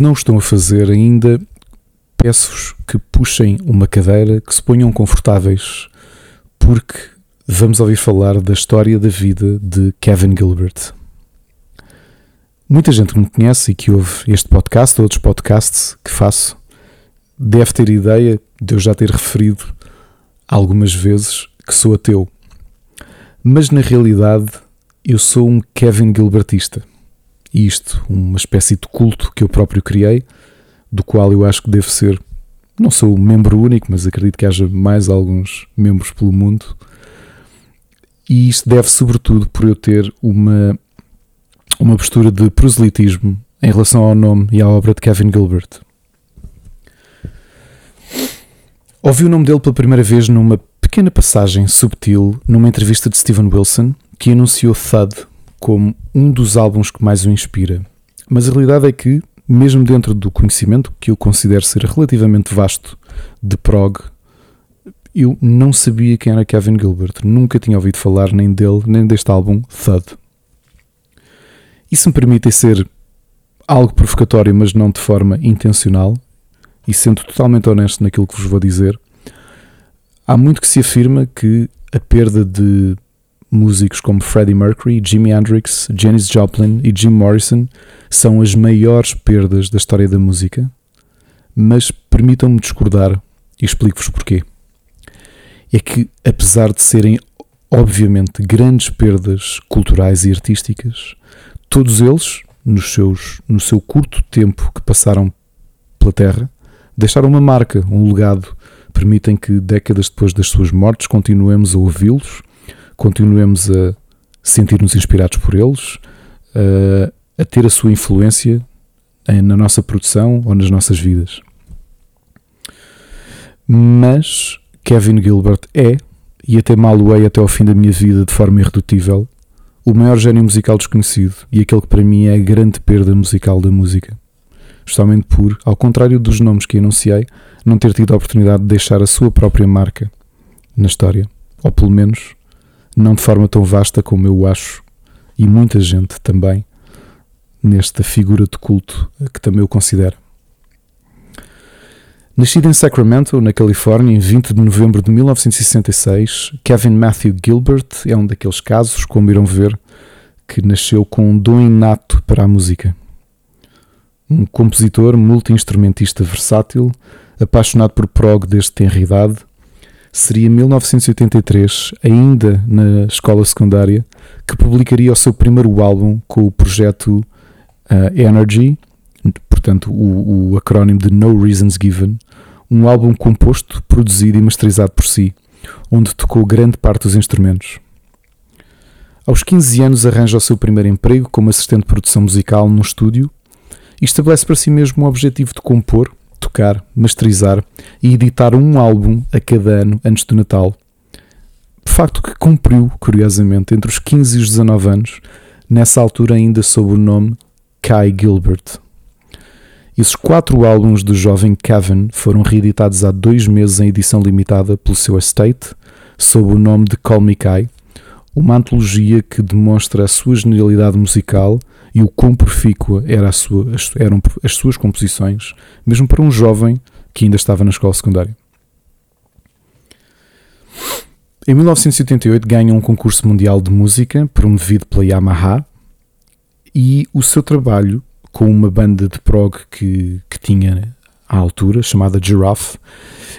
Não estão a fazer ainda, peço-vos que puxem uma cadeira, que se ponham confortáveis, porque vamos ouvir falar da história da vida de Kevin Gilbert. Muita gente que me conhece e que ouve este podcast ou outros podcasts que faço deve ter ideia de eu já ter referido algumas vezes que sou ateu. Mas na realidade eu sou um Kevin Gilbertista. Isto, uma espécie de culto que eu próprio criei, do qual eu acho que devo ser, não sou membro único, mas acredito que haja mais alguns membros pelo mundo. E isto deve sobretudo por eu ter uma, uma postura de proselitismo em relação ao nome e à obra de Kevin Gilbert. Ouvi o nome dele pela primeira vez numa pequena passagem subtil numa entrevista de Steven Wilson que anunciou Thud como um dos álbuns que mais o inspira. Mas a realidade é que, mesmo dentro do conhecimento que eu considero ser relativamente vasto de prog, eu não sabia quem era Kevin Gilbert. Nunca tinha ouvido falar nem dele, nem deste álbum Thud. E se me permitem ser algo provocatório, mas não de forma intencional, e sendo totalmente honesto naquilo que vos vou dizer, há muito que se afirma que a perda de músicos como Freddie Mercury, Jimi Hendrix, Janis Joplin e Jim Morrison são as maiores perdas da história da música, mas permitam-me discordar e explico-vos porquê. É que, apesar de serem obviamente grandes perdas culturais e artísticas, todos eles, nos seus, no seu curto tempo que passaram pela Terra, deixaram uma marca, um legado, permitem que décadas depois das suas mortes continuemos a ouvi-los continuemos a sentir-nos inspirados por eles, a, a ter a sua influência na nossa produção ou nas nossas vidas. Mas Kevin Gilbert é, e até mal-o-ei até ao fim da minha vida de forma irredutível, o maior gênio musical desconhecido e aquele que para mim é a grande perda musical da música. Justamente por, ao contrário dos nomes que enunciei, não ter tido a oportunidade de deixar a sua própria marca na história. Ou pelo menos não de forma tão vasta como eu acho e muita gente também nesta figura de culto que também o considera. Nascido em Sacramento, na Califórnia, em 20 de novembro de 1966, Kevin Matthew Gilbert é um daqueles casos, como irão ver, que nasceu com um dom inato para a música. Um compositor multi-instrumentista versátil, apaixonado por prog desde tenra idade, seria 1983, ainda na escola secundária, que publicaria o seu primeiro álbum com o projeto uh, Energy, portanto o, o acrónimo de No Reasons Given, um álbum composto, produzido e masterizado por si, onde tocou grande parte dos instrumentos. Aos 15 anos arranja o seu primeiro emprego como assistente de produção musical num estúdio e estabelece para si mesmo o objetivo de compor, tocar, masterizar e editar um álbum a cada ano antes do Natal. Facto que cumpriu, curiosamente, entre os 15 e os 19 anos, nessa altura ainda sob o nome Kai Gilbert. Esses quatro álbuns do jovem Kevin foram reeditados há dois meses em edição limitada pelo seu estate, sob o nome de Call Me Kai, uma antologia que demonstra a sua genialidade musical e o quão profícua era sua, eram as suas composições, mesmo para um jovem que ainda estava na escola secundária. Em 1988 ganha um concurso mundial de música promovido pela Yamaha e o seu trabalho com uma banda de prog que, que tinha à altura, chamada Giraffe,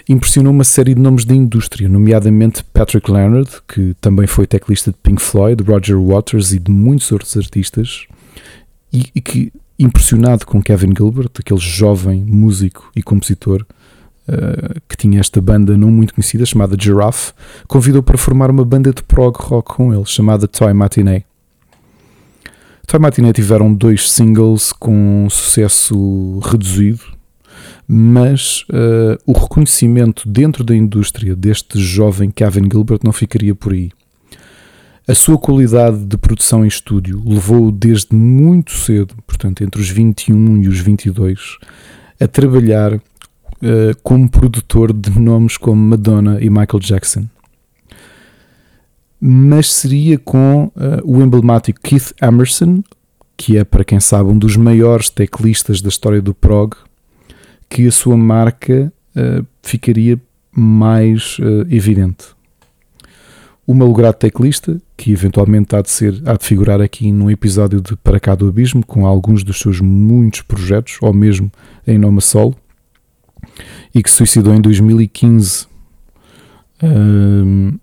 impressionou uma série de nomes da indústria, nomeadamente Patrick Leonard, que também foi teclista de Pink Floyd, Roger Waters e de muitos outros artistas, e, e que, impressionado com Kevin Gilbert, aquele jovem músico e compositor uh, que tinha esta banda não muito conhecida, chamada Giraffe, convidou para formar uma banda de prog rock com ele, chamada Toy Matinee. Toy Matinee tiveram dois singles com sucesso reduzido, mas uh, o reconhecimento dentro da indústria deste jovem Kevin Gilbert não ficaria por aí. A sua qualidade de produção em estúdio levou-o desde muito cedo, portanto entre os 21 e os 22, a trabalhar uh, como produtor de nomes como Madonna e Michael Jackson. Mas seria com uh, o emblemático Keith Emerson, que é, para quem sabe, um dos maiores teclistas da história do prog, que a sua marca uh, ficaria mais evidente o malogrado teclista, que eventualmente há de, ser, há de figurar aqui num episódio de Para Cá do Abismo, com alguns dos seus muitos projetos, ou mesmo em nome solo, e que se suicidou em 2015 um,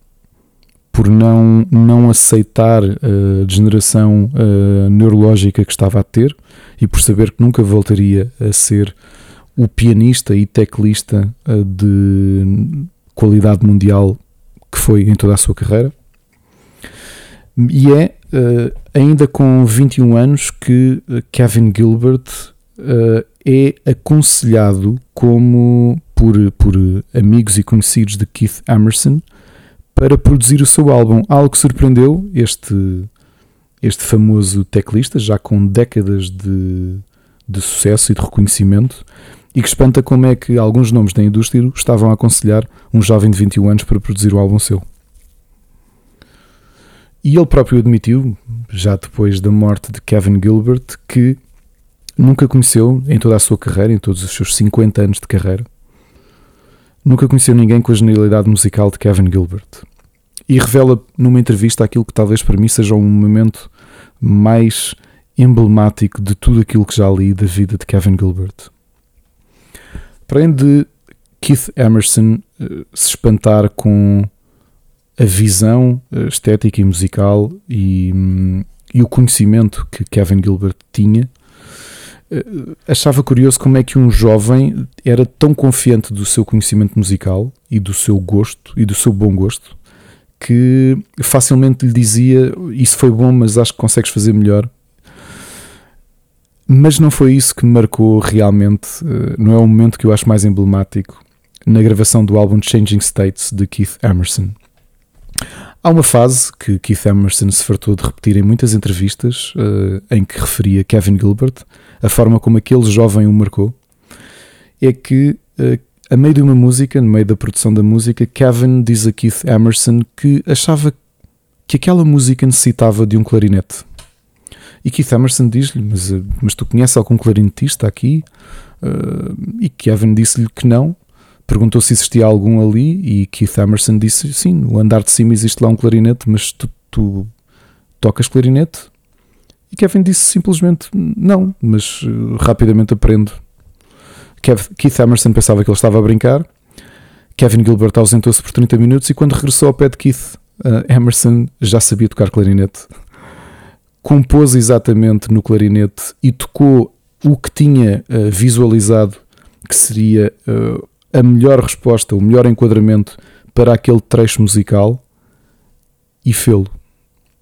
por não, não aceitar a degeneração uh, neurológica que estava a ter e por saber que nunca voltaria a ser o pianista e teclista uh, de qualidade mundial que foi em toda a sua carreira. E é uh, ainda com 21 anos que eh, Kevin Gilbert uh, é aconselhado como por, por amigos e conhecidos de Keith Emerson para produzir o seu álbum. Algo que surpreendeu este, este famoso teclista, já com décadas de, de sucesso e de reconhecimento, e que espanta como é que alguns nomes da indústria estavam a aconselhar um jovem de 21 anos para produzir o álbum seu. E ele próprio admitiu, já depois da morte de Kevin Gilbert, que nunca conheceu, em toda a sua carreira, em todos os seus 50 anos de carreira, nunca conheceu ninguém com a genialidade musical de Kevin Gilbert. E revela numa entrevista aquilo que talvez para mim seja um momento mais emblemático de tudo aquilo que já li da vida de Kevin Gilbert. Para de Keith Emerson uh, se espantar com a visão uh, estética e musical e, um, e, o conhecimento que Kevin Gilbert tinha, uh, achava curioso como é que um jovem era tão confiante do seu conhecimento musical e do seu gosto e do seu bom gosto que facilmente lhe dizia isso foi bom, mas acho que consegues fazer melhor mas não foi isso que me marcou realmente, eh, não é o momento que eu acho mais emblemático na gravação do álbum Changing States de Keith Emerson. Há uma fase que Keith Emerson se fartou de repetir em muitas entrevistas uh, em que referia Kevin Gilbert, a forma como aquele jovem o marcou, é que uh, a meio de uma música, no meio da produção da música, Kevin diz a Keith Emerson que achava que aquela música necessitava de um clarinete. E Keith Emerson diz-lhe: mas, mas tu conheces algum clarinetista aqui? Uh, e Kevin disse-lhe que não. Perguntou se existia algum ali e Keith Emerson disse: sim, no andar de cima existe lá um clarinete, mas tu, tu tocas clarinete? E Kevin disse simplesmente não, mas uh, rapidamente aprendo. Keith Emerson pensava que ele estava a brincar. Kevin Gilbert ausentou-se por 30 minutos e quando regressou ao pé de Keith, uh, Emerson já sabia tocar clarinete. Compôs exatamente no clarinete e tocou o que tinha uh, visualizado que seria uh, a melhor resposta, o melhor enquadramento para aquele trecho musical e fê-lo.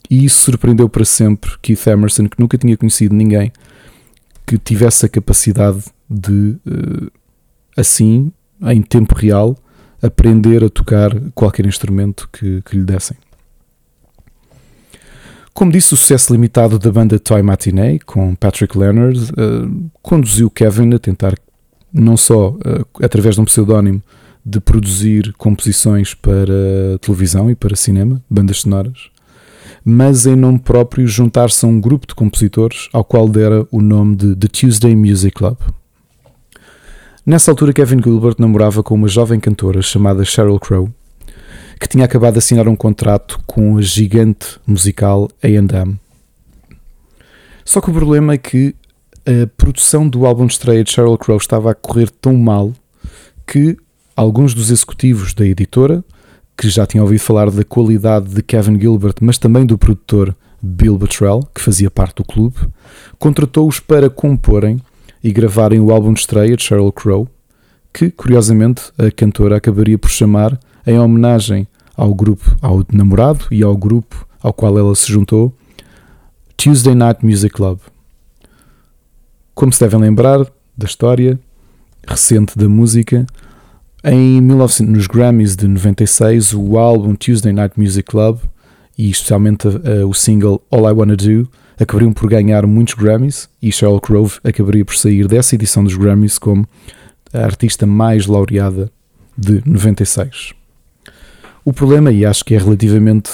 E isso surpreendeu para sempre Keith Emerson, que nunca tinha conhecido ninguém que tivesse a capacidade de, uh, assim, em tempo real, aprender a tocar qualquer instrumento que, que lhe dessem. Como disse, o sucesso limitado da banda Toy Matinee, com Patrick Leonard, uh, conduziu Kevin a tentar, não só uh, através de um pseudónimo, de produzir composições para televisão e para cinema, bandas sonoras, mas em nome próprio juntar-se a um grupo de compositores ao qual dera o nome de The Tuesday Music Club. Nessa altura, Kevin Gilbert namorava com uma jovem cantora chamada Sheryl Crow, que tinha acabado de assinar um contrato com a gigante musical A&M. Só que o problema é que a produção do álbum de estreia de Sheryl Crow estava a correr tão mal que alguns dos executivos da editora que já tinha ouvido falar da qualidade de Kevin Gilbert, mas também do produtor Bill Bottrell, que fazia parte do clube, contratou-os para comporem e gravarem o álbum de estreia de Sheryl Crow, que, curiosamente, a cantora acabaria por chamar em homenagem ao grupo, ao namorado e ao grupo ao qual ela se juntou, Tuesday Night Music Club. Como se devem lembrar da história recente da música, em 1900, nos Grammys de 96, o álbum Tuesday Night Music Club e especialmente uh, o single All I Wanna Do acabariam por ganhar muitos Grammys e Sheryl Crow acabaria por sair dessa edição dos Grammys como a artista mais laureada de 96. O problema, e acho que é relativamente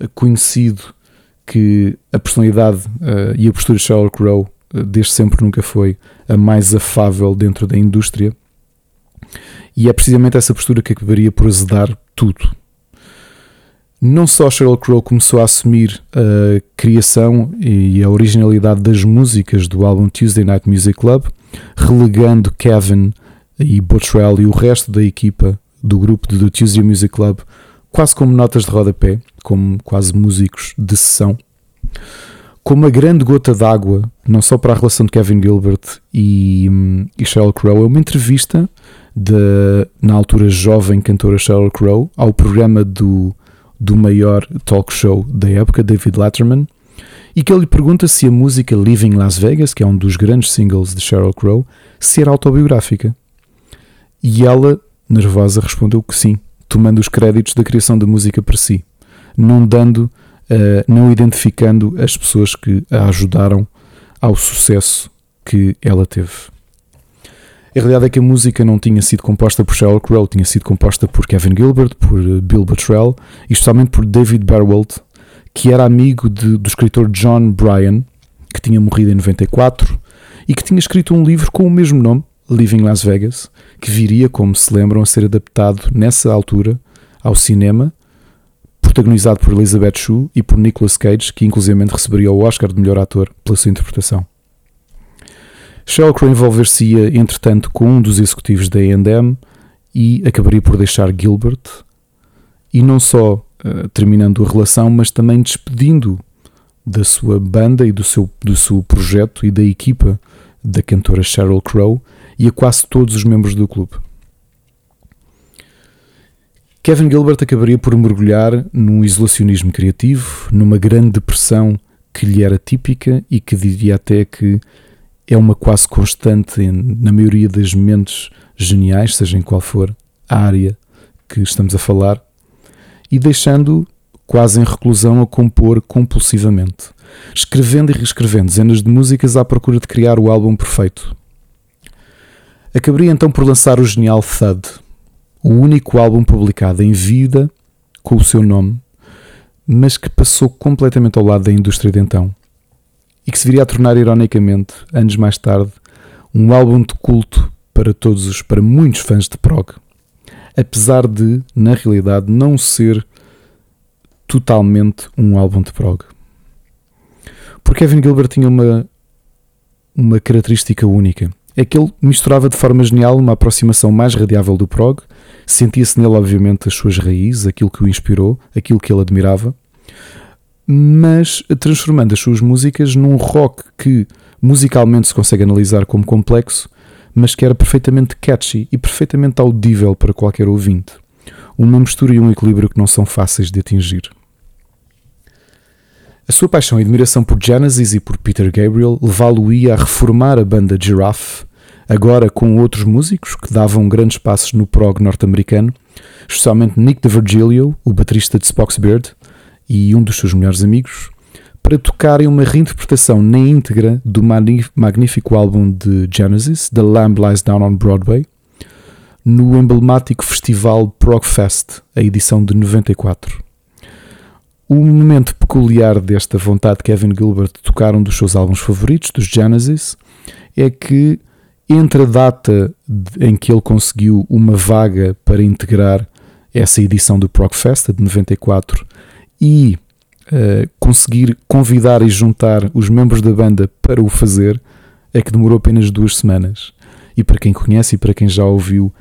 eh, conhecido, que a personalidade uh, e a postura de Sheryl Crow uh, desde sempre nunca foi a mais afável dentro da indústria e é precisamente essa postura que acabaria por azedar tudo. Não só Sheryl Crow começou a assumir a criação e a originalidade das músicas do álbum Tuesday Night Music Club, relegando Kevin e Bottrell e o resto da equipa do grupo do Tuesday Music Club quase como notas de rodapé, como quase músicos de sessão, como uma grande gota d'água, não só para a relação de Kevin Gilbert e, e Sheryl Crow, é uma entrevista da, na altura, jovem cantora Sheryl Crow ao programa do, do maior talk show da época, David Letterman, e que ele lhe pergunta se a música Living Las Vegas, que é um dos grandes singles de Sheryl Crow, se era autobiográfica. E ela, nervosa, respondeu que sim, tomando os créditos da criação da música para si, não dando, uh, não identificando as pessoas que a ajudaram ao sucesso que ela teve. A realidade é que a música não tinha sido composta por Sheryl Crow, tinha sido composta por Kevin Gilbert, por eh, Bill Bottrell e especialmente por David Barwald, que era amigo de, do escritor John Bryan, que tinha morrido em 94 e que tinha escrito um livro com o mesmo nome, Living Las Vegas, que viria, como se lembram, a ser adaptado nessa altura ao cinema, protagonizado por Elizabeth Shue e por Nicolas Cage, que inclusive receberia o Oscar de melhor ator pela sua interpretação. Sheryl Crow envolver-se-ia, entretanto, com um dos executivos da A&M e acabaria por deixar Gilbert, e não só uh, terminando a relação, mas também despedindo da sua banda e do seu, do seu projeto e da equipa da cantora Sheryl Crow e a quase todos os membros do clube. Kevin Gilbert acabaria por mergulhar num isolacionismo criativo, numa grande depressão que lhe era típica e que diria até que é uma quase constante na maioria das mentes geniais, seja em qual for a área que estamos a falar, e deixando quase em reclusão a compor compulsivamente, escrevendo e reescrevendo dezenas de músicas à procura de criar o álbum perfeito. Acabaria então por lançar o genial Thud, o único álbum publicado em vida com o seu nome, mas que passou completamente ao lado da indústria de então e que se viria a tornar, ironicamente, anos mais tarde, um álbum de culto para todos os, para muitos fãs de prog, apesar de, na realidade, não ser totalmente um álbum de prog. Porque Kevin Gilbert tinha uma, uma característica única. É que ele misturava de forma genial uma aproximação mais radiável do prog, sentia-se nele, obviamente, as suas raízes, aquilo que o inspirou, aquilo que ele admirava, mas transformando as suas músicas num rock que musicalmente se consegue analisar como complexo, mas que era perfeitamente catchy e perfeitamente audível para qualquer ouvinte. Uma mistura e um equilíbrio que não são fáceis de atingir. A sua paixão e admiração por Genesis e por Peter Gabriel levá-lo-ia a reformar a banda Giraffe, agora com outros músicos que davam grandes passos no prog norte-americano, especialmente Nick DeVirgilio, o baterista de Spock's Beard, e um dos seus melhores amigos, para tocarem uma reinterpretação na íntegra do magnífico álbum de Genesis, The Lamb Lies Down on Broadway, no emblemático festival Progfest, a edição de 94. O momento peculiar desta vontade de Kevin Gilbert de tocar um dos seus álbuns favoritos, dos Genesis, é que entre a data em que ele conseguiu uma vaga para integrar essa edição do Progfest, de 94, e uh, conseguir convidar e juntar os membros da banda para o fazer é que demorou apenas duas semanas. E para quem conhece e para quem já ouviu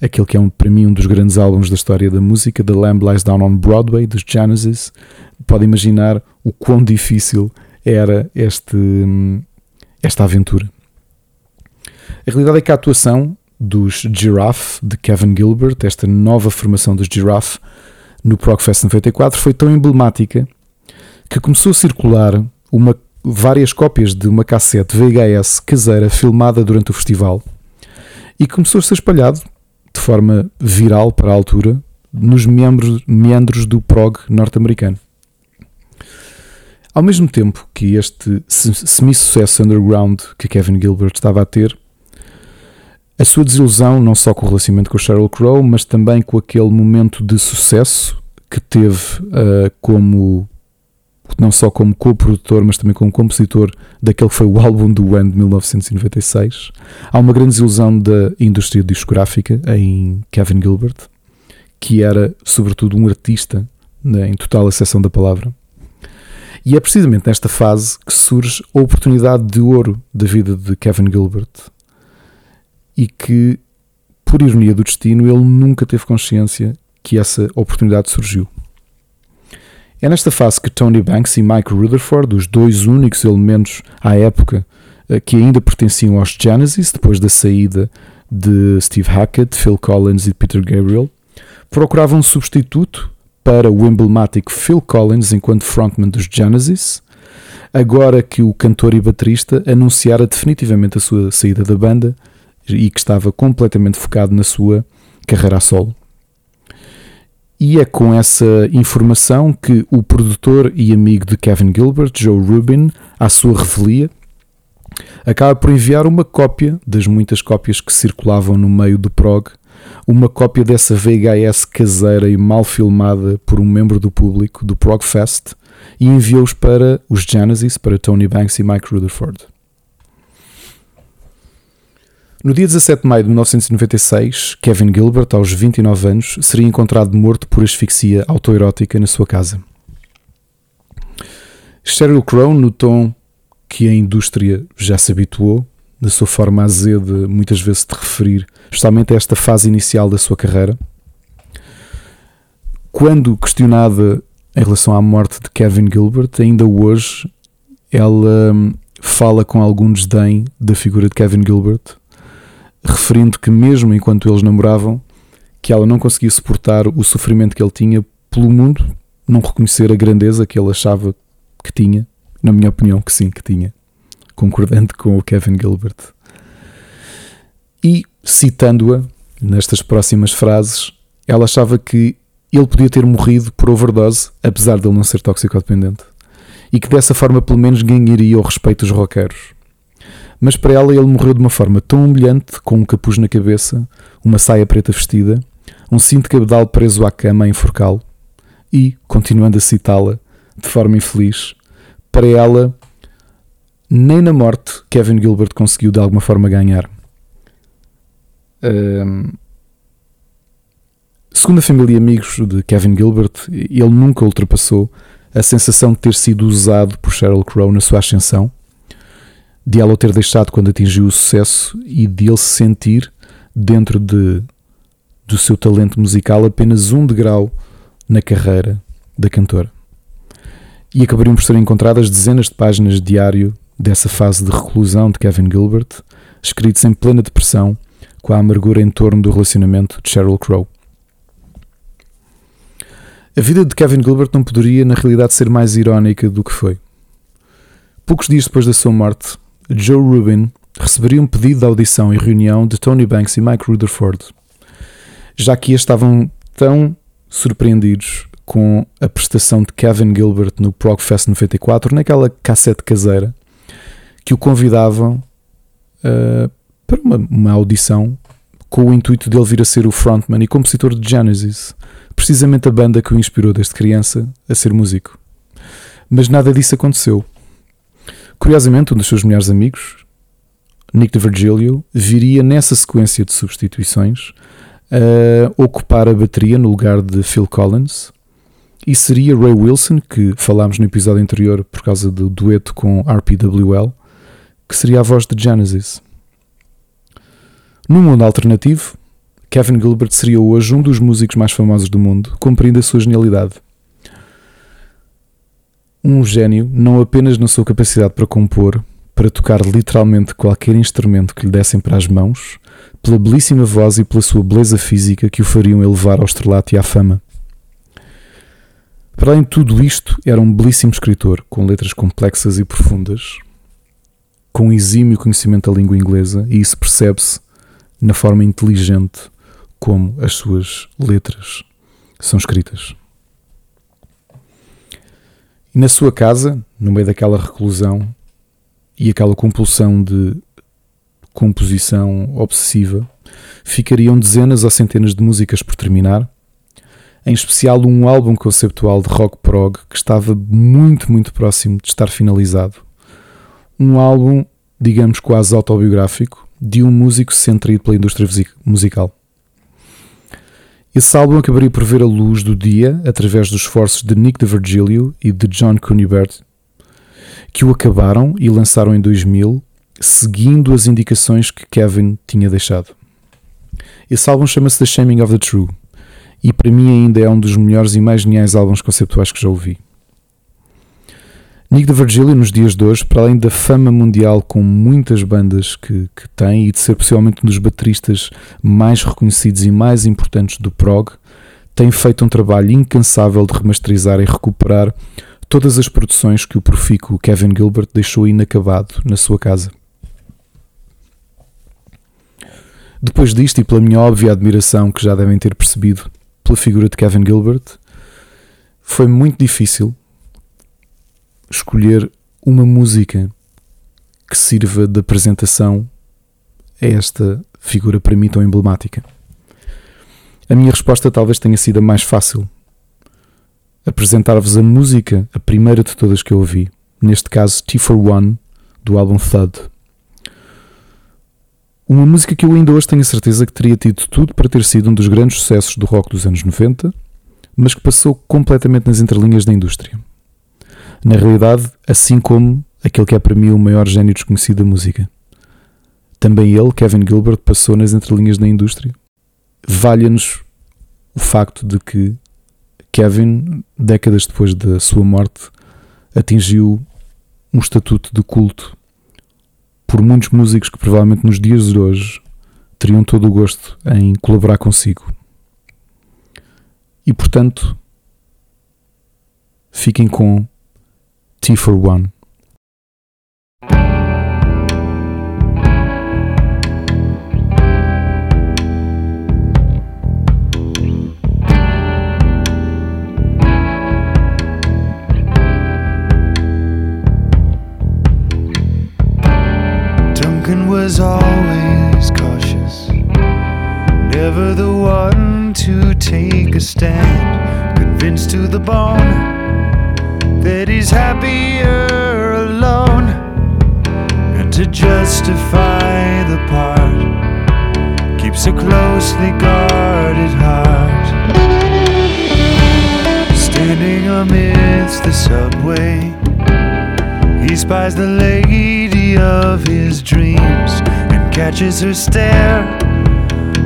aquele que é um, para mim um dos grandes álbuns da história da música, The Lamb Lies Down on Broadway, dos Genesis, pode imaginar o quão difícil era este, esta aventura. A realidade é que a atuação dos Giraffe, de Kevin Gilbert, esta nova formação dos Giraffe, no Progfest 94 foi tão emblemática que começou a circular uma, várias cópias de uma cassete VHS caseira filmada durante o festival e começou a ser espalhado de forma viral para a altura nos membros, meandros do prog norte-americano. Ao mesmo tempo que este semi-sucesso underground que Kevin Gilbert estava a ter, a sua desilusão, não só com o relacionamento com Sheryl Crow, mas também com aquele momento de sucesso que teve uh, como não só como co-produtor, mas também como compositor daquele que foi o álbum do ano de 1996. Há uma grande desilusão da indústria discográfica em Kevin Gilbert, que era, sobretudo, um artista né, em total acessão da palavra. E é precisamente nesta fase que surge a oportunidade de ouro da vida de Kevin Gilbert e que, por ironia do destino, ele nunca teve consciência que essa oportunidade surgiu. É nesta fase que Tony Banks e Mike Rutherford, os dois únicos elementos à época eh, que ainda pertenciam aos Genesis, depois da saída de Steve Hackett, Phil Collins e Peter Gabriel, procuravam um substituto para o emblemático Phil Collins enquanto frontman dos Genesis, agora que o cantor e baterista anunciara definitivamente a sua saída da banda e que estava completamente focado na sua carreira a solo. E é com essa informação que o produtor e amigo de Kevin Gilbert, Joe Rubin, à sua revelia, acaba por enviar uma cópia das muitas cópias que circulavam no meio do prog, uma cópia dessa VHS caseira e mal filmada por um membro do público do Progfest e enviou-os para os Genesis, para Tony Banks e Mike Rutherford. No dia 17 de maio de 1996, Kevin Gilbert, aos 29 anos, seria encontrado morto por asfixia autoerótica na sua casa. Sheryl Crow notou que a indústria já se habituou, da sua forma azeda, muitas vezes de referir, justamente a esta fase inicial da sua carreira. Quando questionada em relação à morte de Kevin Gilbert, ainda hoje ela hum, fala com algum desdém da figura de Kevin Gilbert referindo que mesmo enquanto eles namoravam, que ela não conseguia suportar o sofrimento que ele tinha pelo mundo, não reconhecer a grandeza que ele achava que tinha, na minha opinião que sim, que tinha, concordante com o Kevin Gilbert. E citando-a nestas próximas frases, ela achava que ele podia ter morrido por overdose, apesar de ele não ser toxicodependente, e que dessa forma pelo menos ganharia o respeito dos roqueiros mas para ela ele morreu de uma forma tão humilhante, com um capuz na cabeça, uma saia preta vestida, um cinto de cabedal preso à cama a enforcá-lo, e, continuando a citá-la, de forma infeliz, para ela Nem na morte Kevin Gilbert conseguiu de alguma forma ganhar. Um, segundo a família e amigos de Kevin Gilbert, ele nunca ultrapassou a sensação de ter sido usado por Sheryl Crow na sua ascensão, de ela o ter deixado quando atingiu o sucesso e de ele se sentir, dentro de, do seu talento musical, apenas um degrau na carreira da cantora. E acabariam por ser encontradas dezenas de páginas de diário dessa fase de reclusão de Kevin Gilbert, escritos em plena depressão, com a amargura em torno do relacionamento de Sheryl Crow. A vida de Kevin Gilbert não poderia, na realidade, ser mais irónica do que foi. Poucos dias depois da sua morte, Joe Rubin receberia um pedido de audição e reunião de Tony Banks e Mike Rutherford, já que estavam tão surpreendidos com a prestação de Kevin Gilbert no Progfest 94, naquela cassete caseira, que o convidavam uh, para uma, uma audição com o intuito de ele vir a ser o frontman e compositor de Genesis, precisamente a banda que o inspirou desde criança a ser músico. Mas nada disso aconteceu. Curiosamente, um dos seus melhores amigos, Nick de Virgilio, viria nessa sequência de substituições a ocupar a bateria no lugar de Phil Collins e seria Ray Wilson, que falámos no episódio anterior por causa do dueto com RPWL, que seria a voz de Genesis. Num mundo alternativo, Kevin Gilbert seria hoje um dos músicos mais famosos do mundo, cumprindo a sua genialidade. Um gênio não apenas na sua capacidade para compor, para tocar literalmente qualquer instrumento que lhe dessem para as mãos, pela belíssima voz e pela sua beleza física que o fariam elevar ao estrelato e à fama. Para além de tudo isto, era um belíssimo escritor, com letras complexas e profundas, com exímio conhecimento da língua inglesa, e isso percebe-se na forma inteligente como as suas letras são escritas. E na sua casa, no meio daquela reclusão e aquela compulsão de composição obsessiva, ficariam dezenas ou centenas de músicas por terminar em especial um álbum conceptual de rock prog que estava muito, muito próximo de estar finalizado. Um álbum, digamos, quase autobiográfico de um músico centrado pela indústria musical. Esse álbum acabaria por ver a luz do dia através dos esforços de Nick de Virgilio e de John Cunibert, que o acabaram e lançaram em 2000, seguindo as indicações que Kevin tinha deixado. Esse álbum chama-se The Shaming of the True e para mim ainda é um dos melhores e mais geniais álbuns conceptuais que já ouvi. Nick de Virgilio, nos dias de hoje, para além da fama mundial com muitas bandas que, que tem e de ser possivelmente um dos bateristas mais reconhecidos e mais importantes do prog, tem feito um trabalho incansável de remasterizar e recuperar todas as produções que o profícuo Kevin Gilbert deixou inacabado na sua casa. Depois disto, e pela minha óbvia admiração que já devem ter percebido pela figura de Kevin Gilbert, foi muito difícil escolher uma música que sirva de apresentação a esta figura para mim tão emblemática. A minha resposta talvez tenha sido a mais fácil. Apresentar-vos a música, a primeira de todas que eu ouvi, neste caso T for One, do álbum Thud. Uma música que eu ainda hoje tenho a certeza que teria tido tudo para ter sido um dos grandes sucessos do rock dos anos 90, mas que passou completamente nas entrelinhas da indústria. Na realidade, assim como aquele que é para mim o maior gênio desconhecido da música. Também ele, Kevin Gilbert, passou nas entrelinhas da indústria. Valha-nos o facto de que Kevin, décadas depois da sua morte, atingiu um estatuto de culto por muitos músicos que provavelmente nos dias de hoje teriam todo o gosto em colaborar consigo. E portanto, fiquem com T for One. Duncan was always cautious, never the one to take a stand, convinced to the bone that he's happier alone. And to justify the part, keeps a closely guarded heart. Standing amidst the subway, he spies the lady of his dreams and catches her stare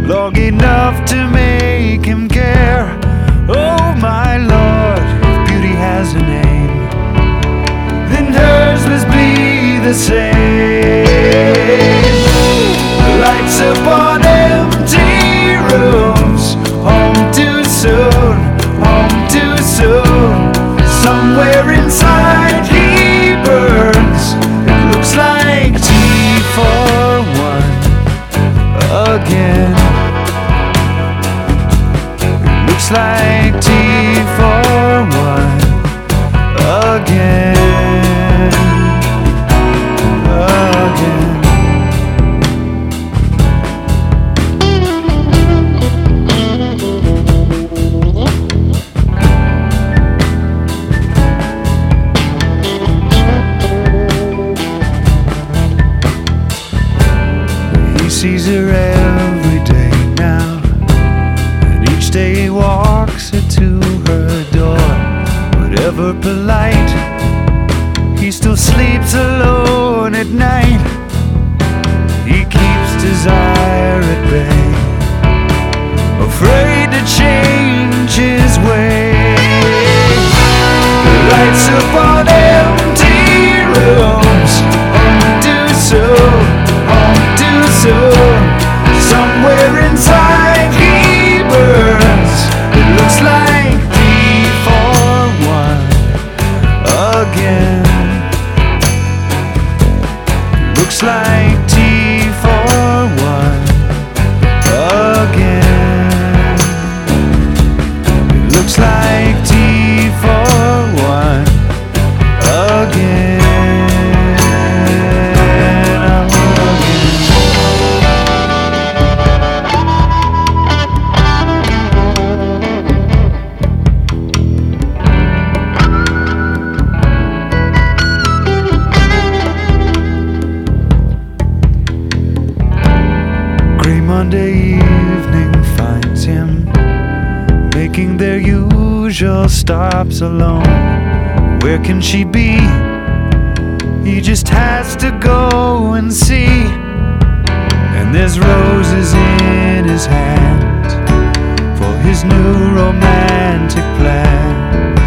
long enough to make him care. Oh my lord, beauty has a name, hers must be the same. Lights upon empty rooms, home too soon, home too soon. Somewhere inside he burns. It looks like tea for one again. It looks like tea for one again. Yeah. She be? He just has to go and see. And there's roses in his hand for his new romantic plans.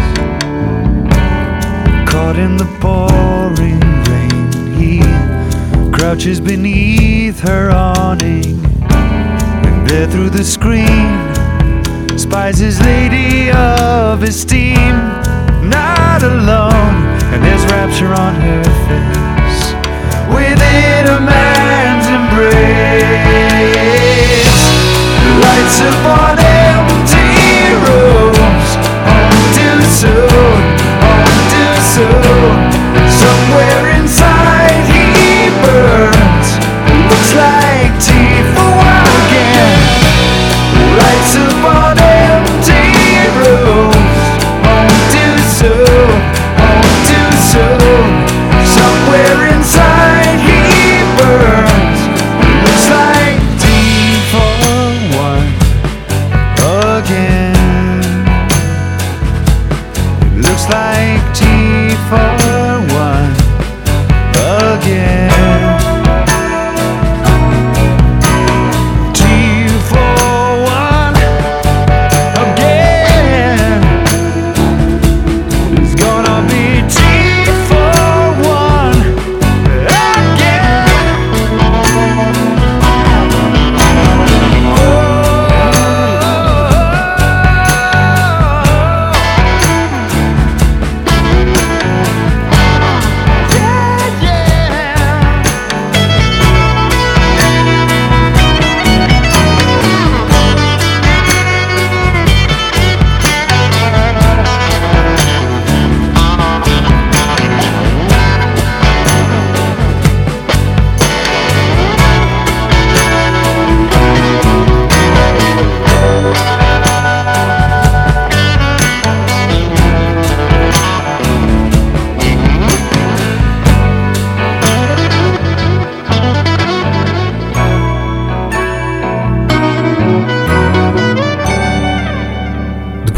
Caught in the pouring rain, he crouches beneath her awning. And there through the screen spies his lady of esteem. Not alone, rapture on her face. Within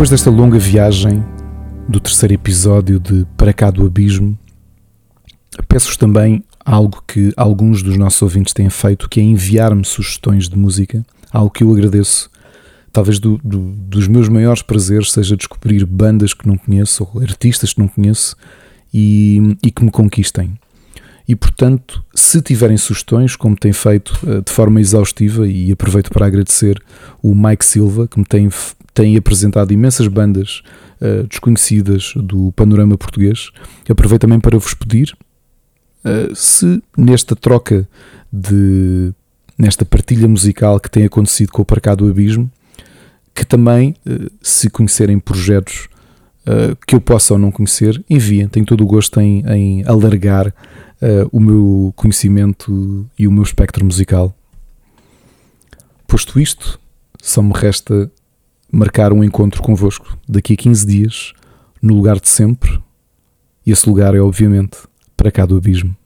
depois desta longa viagem do terceiro episódio de Para Cá do Abismo, peço-vos também algo que alguns dos nossos ouvintes têm feito, que é enviar-me sugestões de música, algo que eu agradeço. Talvez do, do, dos meus maiores prazeres seja descobrir bandas que não conheço ou artistas que não conheço e, e que me conquistem. E portanto, se tiverem sugestões, como tem feito eh, de forma exaustiva, e aproveito para agradecer o Mike Silva, que me tem, tem apresentado imensas bandas uh, desconhecidas do panorama português, aproveito também para vos pedir uh, se nesta troca de nesta partilha musical que tem acontecido com o Parcado do Abismo, que também, uh, se conhecerem projetos que eu possa ou não conhecer, enviem. Tenho todo o gosto em, em alargar uh, o meu conhecimento e o meu espectro musical. Posto isto, só me resta marcar um encontro convosco daqui a 15 dias, no lugar de sempre, e esse lugar é obviamente para cá do abismo.